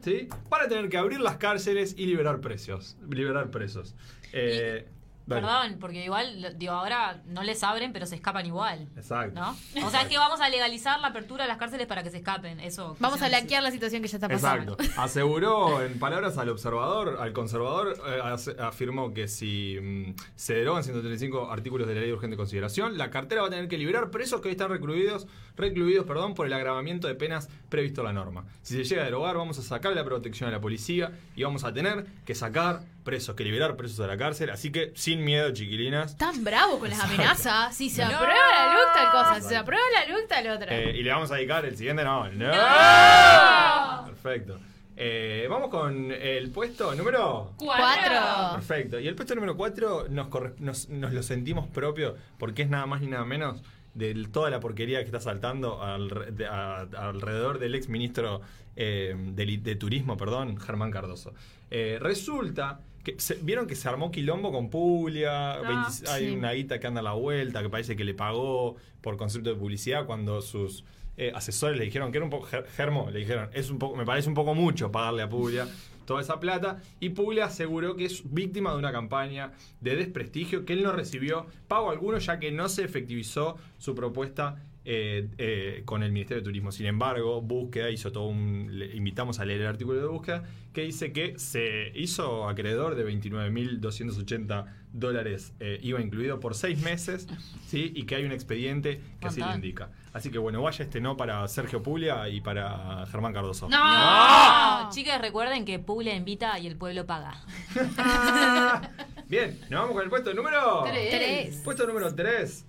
C: ¿sí? van a tener que abrir las cárceles y liberar precios. Liberar presos. Eh, dale.
B: Perdón, porque igual, digo, ahora no les abren, pero se escapan igual.
C: Exacto.
B: ¿No? O sea, es que vamos a legalizar la apertura de las cárceles para que se escapen. Eso.
L: Vamos a blanquear la situación que ya está pasando.
C: Exacto. Aseguró, en palabras al observador, al conservador, eh, afirmó que si mm, se derogan 135 artículos de la ley de urgente consideración, la cartera va a tener que liberar presos que hoy están recluidos, recluidos perdón, por el agravamiento de penas previsto en la norma. Si se llega a derogar, vamos a sacar la protección a la policía y vamos a tener que sacar presos, que liberar presos de la cárcel. Así que sin miedo, chiquilinas.
L: Tan bravo con las
C: Exacto.
L: amenazas. Si se
B: No.
L: aprueba la LUC, tal cosa. Si se aprueba la LUC, tal otra.
C: Eh, y le vamos a dedicar el siguiente, no. ¡No! Perfecto. Eh, vamos con el puesto número
L: Cuatro.
C: Perfecto. Y el puesto número 4 nos, nos, nos lo sentimos propio porque es nada más ni nada menos de toda la porquería que está saltando al- de- a- alrededor del ex ministro eh, del- de, Turismo, perdón, Germán Cardoso. Eh, resulta que se- vieron que se armó quilombo con Puglia, 20 hay
E: sí.
C: una guita que anda a la vuelta, que parece que le pagó por concepto de publicidad cuando sus eh, asesores le dijeron que era un poco Ger- Germo, le dijeron, es un poco, me parece un poco mucho pagarle a Puglia toda esa plata y Puglia aseguró que es víctima de una campaña de desprestigio que él no recibió. Pago alguno ya que no se efectivizó su propuesta eh, eh, con el Ministerio de Turismo. Sin embargo, Búsqueda hizo todo un... le invitamos a leer el artículo de Búsqueda que dice que se hizo acreedor de 29.280 dólares eh, IVA incluido por seis meses ¿sí? y que hay un expediente que así lo indica. Así que bueno, vaya este no para Sergio Puglia y para Germán Cardoso.
B: ¡No! Chicas, recuerden que Puglia invita y el pueblo paga.
C: Bien, nos vamos con el puesto número
L: Tres. Tres.
C: Puesto número 3.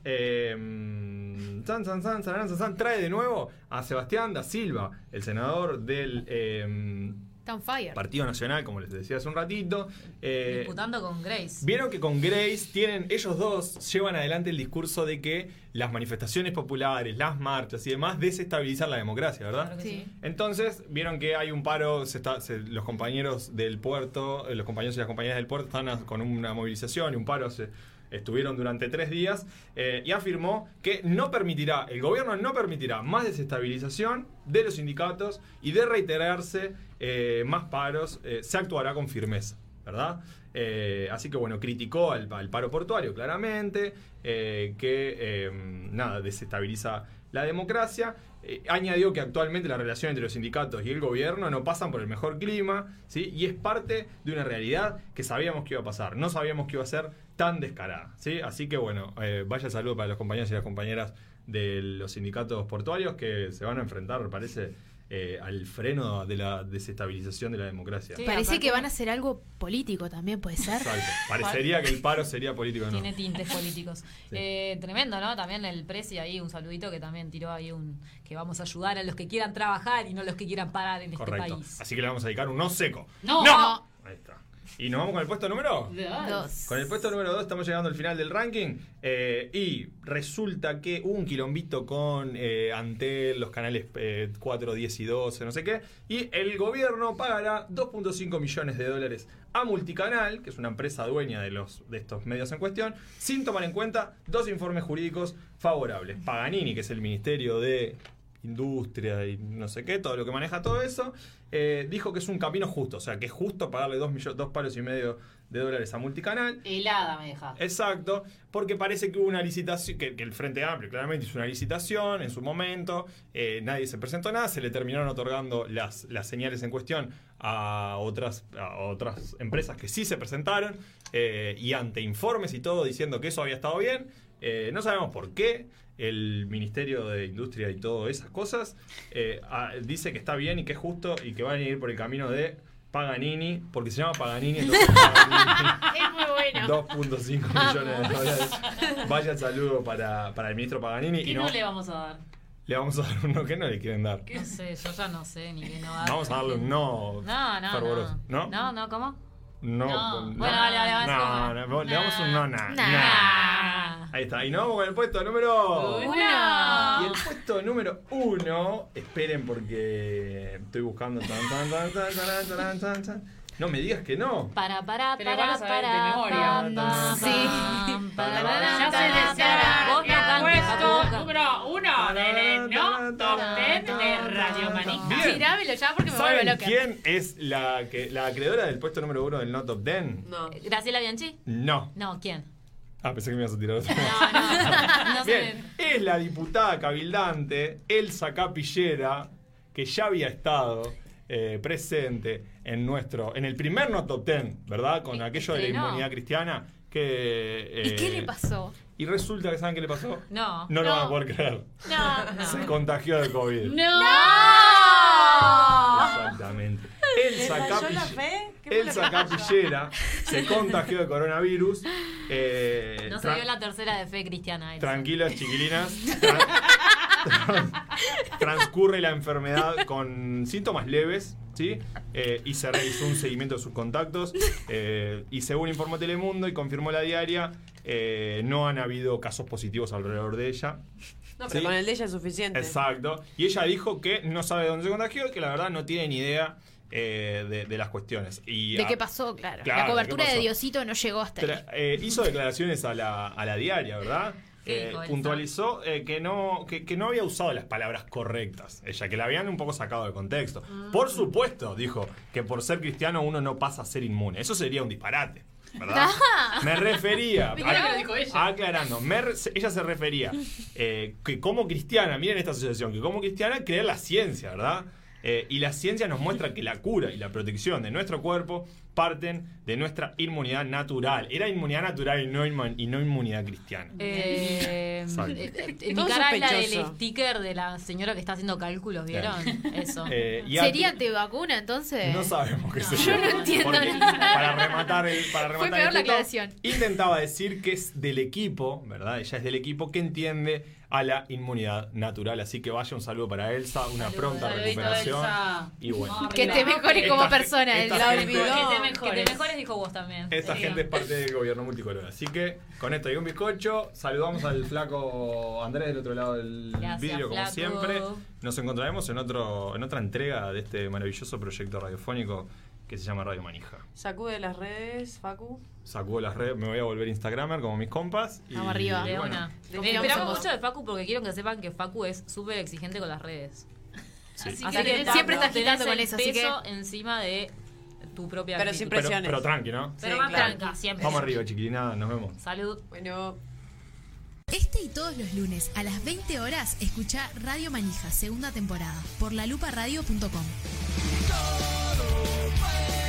C: San, san, san, san, san, san, trae de nuevo a Sebastián da Silva, el senador del eh,
L: fire.
C: Partido Nacional, como les decía hace un ratito. Eh,
B: Disputando con Grace.
C: Vieron que con Grace tienen, ellos dos llevan adelante el discurso de que las manifestaciones populares, las marchas y demás desestabilizan la democracia, ¿verdad?
B: Claro sí.
C: Entonces, vieron que hay un paro, se está, se- los compañeros del puerto, eh, los compañeros y las compañeras del puerto están a- con una movilización y un paro, se, estuvieron durante tres días, eh, y afirmó que no permitirá, el gobierno no permitirá más desestabilización de los sindicatos y de reiterarse eh, más paros, eh, se actuará con firmeza, ¿verdad? Así que bueno, criticó al, paro portuario claramente, que eh, nada, desestabiliza la democracia. Añadió que actualmente la relación entre los sindicatos y el gobierno no pasan por el mejor clima, ¿sí? y es parte de una realidad que sabíamos que iba a pasar, no sabíamos que iba a ser tan descarada. ¿sí? Así que bueno, eh, vaya saludo para los compañeros y las compañeras de los sindicatos portuarios que se van a enfrentar, parece, eh, al freno de la desestabilización de la democracia.
L: Parece que van a hacer algo político también, puede ser.
C: Exacto. Parecería que el paro sería político, ¿no?
B: Tiene tintes políticos. Eh, tremendo, ¿no? También el Prezi ahí, un saludito que también tiró ahí un. que vamos a ayudar a los que quieran trabajar y no los que quieran parar en este país.
C: Así que le vamos a dedicar un no seco.
B: No.
C: Y nos vamos con el puesto número
L: Dos.
C: Con el puesto número 2 estamos llegando al final del ranking. eh, y resulta que hubo un quilombito con eh, Antel, los canales eh, 4, 10 y 12, no sé qué. Y el gobierno pagará 2.5 millones de dólares a Multicanal, que es una empresa dueña de, los, de estos medios en cuestión, sin tomar en cuenta dos informes jurídicos favorables. Paganini, que es el Ministerio de Industria y no sé qué, todo lo que maneja todo eso, eh, dijo que es un camino justo, o sea, que es justo pagarle dos, millo- dos palos y medio de dólares a Multicanal.
E: Helada me deja.
C: Exacto, porque parece que hubo una licitación, que, que el Frente Amplio claramente hizo una licitación en su momento, eh, nadie se presentó nada, se le terminaron otorgando las, las señales en cuestión a otras, a otras empresas que sí se presentaron, eh, y ante informes y todo diciendo que eso había estado bien, no sabemos por qué. El Ministerio de Industria y todas esas cosas eh, ah, dice que está bien y que es justo y que van a ir por el camino de Paganini, porque se llama Paganini, entonces Paganini.
L: Es muy bueno.
C: 2.5 millones de dólares. Vaya saludo para, para el ministro Paganini.
E: ¿Qué
C: Y
E: no,
C: no,
E: le vamos a dar?
C: le vamos a dar uno que no le quieren dar.
B: No sé, yo ya no sé ni qué no dar.
C: Vamos a darle un no,
B: No, no,
C: fervoroso.
B: no.
C: ¿No?
B: No, ¿cómo?
C: No,
B: No. Bueno, dale, vamos
C: no, no, le damos un no, nah,
B: Nah.
C: nah. Ahí está. Y nos vamos con el puesto número
B: Uno.
C: Y el puesto número uno, esperen porque estoy buscando. tan, tan, tan, tan, tan, tan, tan, tan. No me digas que no.
B: Para, para, para, para,
L: Sí.
B: para, cantes,
E: puesto número uno del no top 10 de Radio Manija.
C: Bien.
L: Tirámelo ya porque me vuelvo
C: ¿Saben
L: loca.
C: quién es la, que, la acreedora del puesto número uno del No Top 10?
D: No.
B: ¿Graciela Bianchi?
C: No.
B: No, ¿quién?
C: Ah, pensé que me ibas a tirar otro.
B: No, no, no sé.
C: Bien, es la diputada cabildante Elsa Capillera, que ya había estado eh, presente en nuestro, en el primer No Top 10, ¿verdad? Con aquello de la inmunidad cristiana. Que,
L: ¿Y
C: eh,
L: qué le pasó?
C: Y resulta que ¿saben qué le pasó?
B: No.
C: No, lo
L: No.
C: van a poder creer.
L: No.
C: Se contagió de COVID.
L: ¡No!
C: Exactamente. Elsa,
D: ¿Le falló la
C: Capill-
D: fe? ¿Qué fue lo
C: Elsa Capillera se contagió de coronavirus. eh,
B: No se dio la tercera de fe cristiana. Elsa.
C: Tranquilas, chiquilinas. Tra- tra- transcurre la enfermedad con síntomas leves, ¿sí? Eh, y se realizó un seguimiento de sus contactos. eh, y según informó Telemundo y confirmó la diaria, eh, no han habido casos positivos alrededor de ella.
D: No, pero
C: Sí.
D: con el de ella es suficiente.
C: Exacto. Y ella dijo que no sabe dónde se contagió y que la verdad no tiene ni idea eh, de, de las cuestiones. Y
L: ¿De qué pasó? Claro.
C: Claro,
L: la cobertura de Diosito no llegó hasta ahí.
C: Eh, hizo declaraciones a la, a la diaria, ¿verdad?
B: ¿Qué
C: Eh, puntualizó eh, que, no, que, que no había usado las palabras correctas. Ella, que la habían un poco sacado de contexto.
B: Ah.
C: Por supuesto, dijo que por ser cristiano uno no pasa a ser inmune. Eso sería un disparate. ¿Verdad? Me refería.
E: Dijo ella.
C: Aclarando, me re- ella se refería eh, que como cristiana, miren esta asociación, que como cristiana creer la ciencia, ¿verdad? Eh, y la ciencia nos muestra que la cura y la protección de nuestro cuerpo parten de nuestra inmunidad natural. Era inmunidad natural y no, inmu- y no inmunidad cristiana.
B: Eh, eh, eh, mi
D: Todo
B: cara es la del sticker de la señora que está haciendo cálculos, ¿vieron? Eso.
C: Eh, y
E: ¿Sería
C: anti-
E: antivacuna entonces?
C: No sabemos qué
E: No.
C: sería.
E: Yo no entiendo
C: Porque,
E: nada.
C: Para rematar el, para
E: Fue
C: rematar
E: peor
C: el
E: la
C: tuto,
E: aclaración.
C: Intentaba decir que es del equipo, ¿verdad? Ella es del equipo que entiende a la inmunidad natural. Así que vaya un saludo para Elsa, una pronta
U: Saludito,
C: recuperación.
U: Elsa.
C: Y bueno.
E: Que te mejore como
C: Esta-
E: persona,
C: esta
E: Elsa.
C: gente-
B: Que te mejores. Que te mejores, dijo vos también.
C: Esta gente es parte del gobierno multicolor. Así que con esto y un bizcocho, saludamos al flaco Andrés del otro lado del
B: Gracias,
C: vidrio, como
B: flaco.
C: siempre. Nos encontraremos en otro en otra entrega de este maravilloso proyecto radiofónico que se llama Radio Manija.
D: Sacude las redes, Facu.
C: Sacudo las redes, me voy a volver Instagramer como mis compas. Y,
B: Vamos arriba.
C: y
B: De
C: bueno,
B: una. Eh, Esperamos mucho de Facu porque quiero que sepan que Facu es súper exigente con las redes.
C: Sí.
B: Así
E: Así
B: que
E: que
B: tanto,
E: siempre está agitando con eso, así que-
B: encima de tu propia
D: Pero
B: actitud.
D: sin
C: pero,
D: presiones.
C: pero tranqui, ¿no?
B: Pero
D: Sí,
B: más
D: claro.
B: tranca, siempre.
C: Vamos arriba, chiquilina, nos vemos.
B: Salud.
D: Bueno.
A: Este y todos los lunes a las 20 horas escucha Radio Manija, segunda temporada, por laluparadio.com.
K: estar